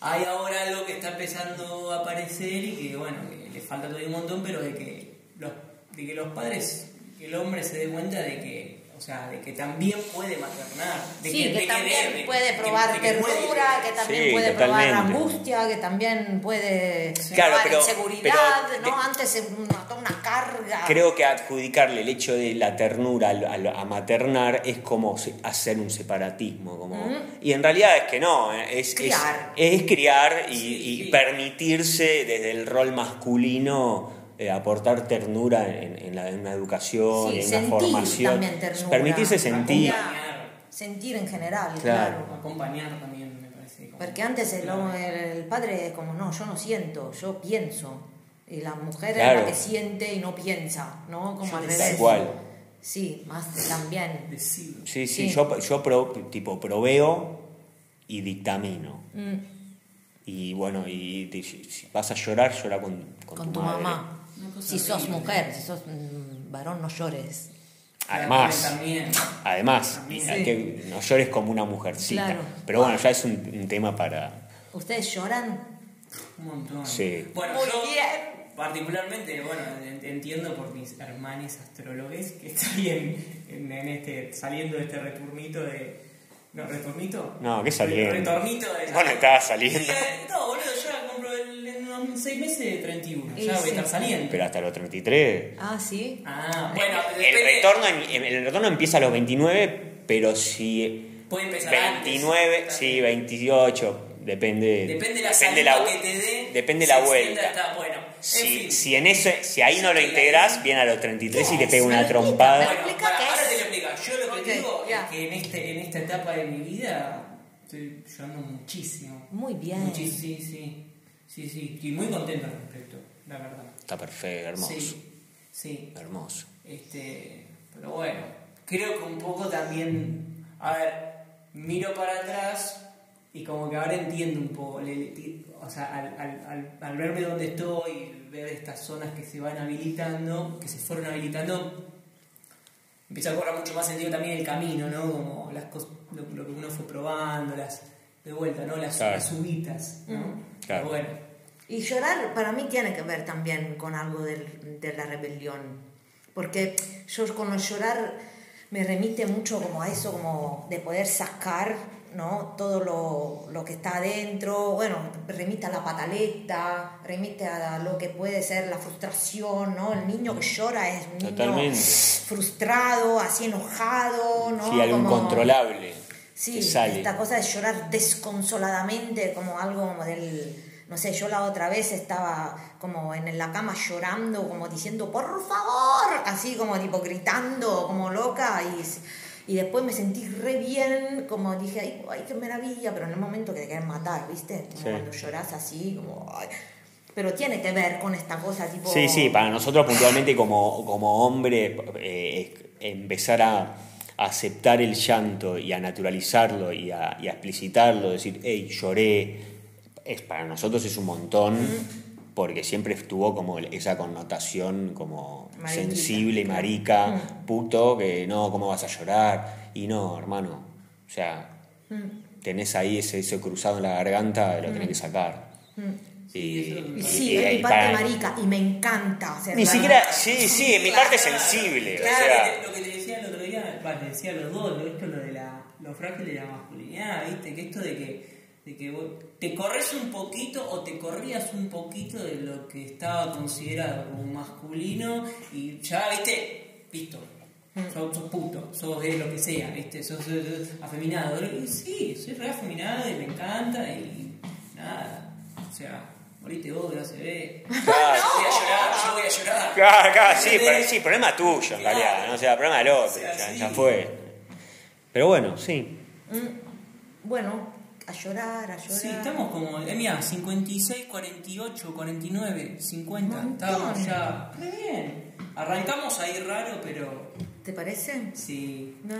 hay ahora algo que está empezando a aparecer y que bueno, que le falta todavía un montón, pero de que de que los padres, que el hombre se dé cuenta de que o sea, de que también puede maternar. De Sí, que, de también debe, puede probar de que puede. ternura, que también Sí, puede probar angustia, que también puede Claro, probar pero- inseguridad, pero ¿no? Antes es una, carga. Creo que adjudicarle el hecho de la ternura a, maternar es como se- hacer un separatismo. Como, Y en realidad es que no, eh, es, Criar. es, criar y, Sí, y sí. permitirse desde el rol masculino eh, aportar ternura en, en la, en una educación, Sí, en sentir una formación. también ternura. Permitirse sentir. Acompañar, Sentir en general, Claro. claro. acompañar también me parece. como- Porque antes el, el padre es como, no, yo no siento, yo pienso. Y la mujer Claro. es la que siente y no piensa, ¿no? Como al revés. Cual. Sí, más también. Decido. Sí, sí, Sí. yo, yo pro- tipo proveo y dictamino. Mm, Y bueno, y te- si vas a llorar, llora con, con, con, tu, tu madre. mamá. Si sos horrible. mujer, si sos mm, varón, no llores. Además, También. además, También. hay que no llores como una mujercita. Claro. Pero bueno, ya es un, un tema para. ¿Ustedes lloran? Un montón. Sí. Bueno, Muy yo bien. particularmente, bueno, en- entiendo por mis hermanes astrólogos que estoy en, en, en este, saliendo de este returnito de... ¿No, returnito? No, ¿qué saliendo? Retornito de... Bueno, estaba saliendo. Sí, eh, no, boludo, yo la compro el- en unos 6 meses de 31. Y ya voy a estar saliendo. Pero hasta los 33. Ah, sí. Ah, bueno, El depende- retorno, el retorno empieza a los 29, pero si. Puede empezar 29, antes. sí, 28. Depende. Depende la depende salida la, que te dé. Depende la vuelta. hasta- bueno, en Si, fin. si, en ese, si ahí no lo ahí- viene a los 33 y te ¿Qué pega una trompada. Bueno, para- ahora te lo explico. Yo lo que digo ya. Que en, este, en esta etapa de mi vida estoy llorando muchísimo. Muy bien. Muchis- sí, sí. Sí, sí. Y muy contento al respecto, la verdad. Está perfecto, hermoso. Sí, sí. Hermoso. Este, pero bueno, creo que un poco también, a ver, miro para atrás Y como que ahora entiendo un poco, o sea, al, al, al, al verme donde estoy, ver estas zonas que se van habilitando, que se fueron habilitando, empieza a cobrar mucho más sentido también el camino, ¿no? Como las cosas, lo, lo que uno fue probando, las de vuelta, ¿no? Las, Claro. las subitas, ¿no? Claro. Pero bueno, Y llorar para mí tiene que ver también con algo del- de la rebelión. Porque yo con el llorar me remite mucho como a eso, como de poder sacar ¿no? todo lo, lo que está adentro. Bueno, remite a la pataleta, remite a lo que puede ser la frustración, ¿no? El niño que llora es un niño Totalmente. frustrado, así enojado, ¿no? Sí, algo Como- incontrolable. Sí, sale. esta cosa de llorar desconsoladamente, como algo como del... No sé, yo la otra vez estaba como en la cama llorando, como diciendo, por favor, así como tipo gritando, como loca, y, y después me sentí re bien, como dije, ay, ay, qué maravilla, pero en el momento que te quieren matar, ¿viste? Como Sí. cuando lloras así, como... ay. Pero tiene que ver con esta cosa tipo... Sí, sí, para nosotros puntualmente como, como hombre, eh, empezar a aceptar el llanto y a naturalizarlo y a, y a explicitarlo, decir, hey, lloré, es, para nosotros es un montón, porque siempre estuvo como esa connotación como Mariquita, sensible y marica, puto, que no, ¿cómo vas a llorar? Y no, hermano, o sea, tenés ahí ese, ese cruzado en la garganta, lo tenés que sacar. Y, sí, y- es mi parte para- marica y me encanta Ni siquiera, sí, sí, en mi parte sensible. o sea, lo que- te decía el otro día, te decía a los dos, lo, esto lo de la, lo frágil de la masculinidad, ¿viste? Que esto de que, de que vos te corres un poquito o te corrías un poquito de lo que estaba considerado como masculino y ya, ¿viste? Listo. Sos, sos puto, sos de lo que sea, ¿viste? Sos, sos- sos afeminado. Y sí, soy re afeminado y me encanta y nada. O sea, morite vos, no se ve. Claro. Yo voy a llorar, yo voy a llorar. Claro, claro, sí, ¿Entendés? pero, sí, problema tuyo en Claro. realidad, ¿no? o sea, problema del otro, O sea, ya, sí. ya fue. Pero bueno, sí. Bueno, a llorar, a llorar. Sí, estamos como, eh, mira, 56, 48, 49, 50. Montón. Estábamos ya. Re bien. Arrancamos ahí raro, pero ¿Te parece? sí. No.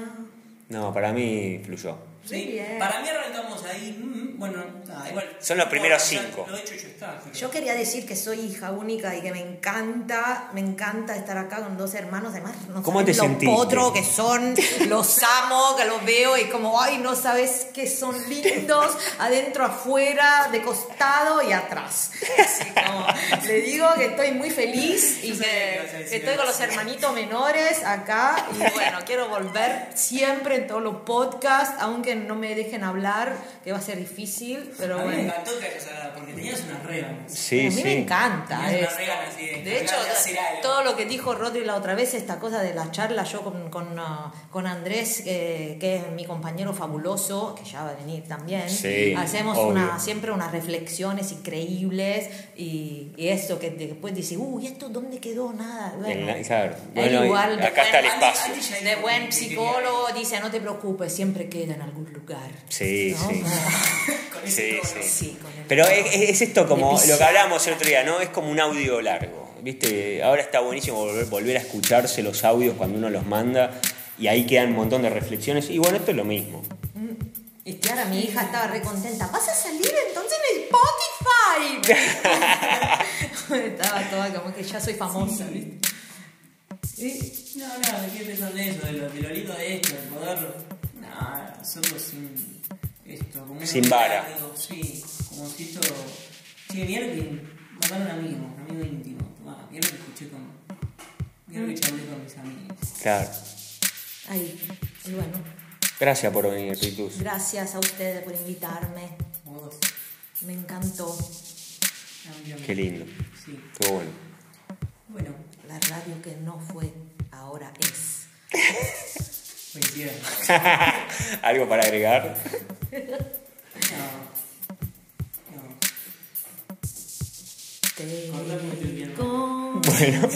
No, para mí fluyó. Muy Sí, bien. para mí arrancamos ahí, mm, bueno, nada, igual. Son los primeros Ya cinco. Lo hecho, hecho está. pero- Yo quería decir que soy hija única y que me encanta, me encanta estar acá con dos hermanos. Además, no ¿Cómo sabes te lo sentiste? potro que son, los amo, que los veo y como, ay, no sabes que son lindos, adentro, afuera, de costado y atrás. Así como, le digo que estoy muy feliz y Yo sabía que ibas a que, decir que estoy con los eso. hermanitos menores acá y bueno, quiero volver siempre en todos los podcasts, aunque no me dejen hablar, que va a ser difícil, pero a mí me bueno. encantó que hayas hablado, porque tenías unas reganas. Sí, a mí sí. me encanta. Tenías así de De hecho, de todo lo que dijo Rodri la otra vez, esta cosa de la charla, yo con, con, ah, con Andrés, que, que es mi compañero fabuloso, que ya va a venir también, Sí, hacemos obvio. una, siempre unas reflexiones increíbles y, y esto que después dice, uy, ¿esto dónde quedó? Nada. Bueno, En la- claro. Bueno, igual, acá está el espacio. De buen psicólogo dice, no te preocupes, siempre queda en algún lugar. Sí, ¿No? sí. Con ese Sí, sí. sí, con el Pero es, es- es esto como de lo que hablábamos el otro día, ¿no? Es como un audio largo, ¿viste? Ahora está buenísimo volver, volver a escucharse los audios cuando uno los manda y ahí quedan un montón de reflexiones. Y bueno, esto es lo mismo. Y Clara, mi hija, estaba re contenta. ¿Vas a salir entonces en Spotify? estaba toda como que ya soy famosa, ¿viste? Y- No, no, me quedé pensando en eso, de lo, de lo lindo de esto, de poder nada, hacerlo sin esto, como Sin vara. algo, Sí, como si esto. Sí, mira lo que. Mandar un amigo, un amigo íntimo. Tomá, mira lo que escuché con. Mira lo que charlé con mis amigos. Claro. Ay, y bueno, Gracias por venir, Ritus. gracias a ustedes por invitarme. Vos. Me encantó Qué lindo. Sí. Qué bueno. Bueno, la radio que no fue, ahora es. felicidades. ¿Algo para agregar? No. No. Bueno,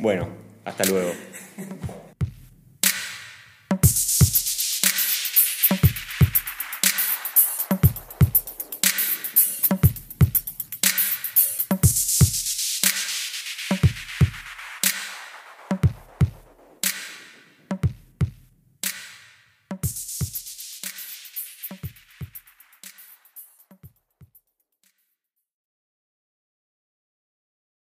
bueno, hasta luego.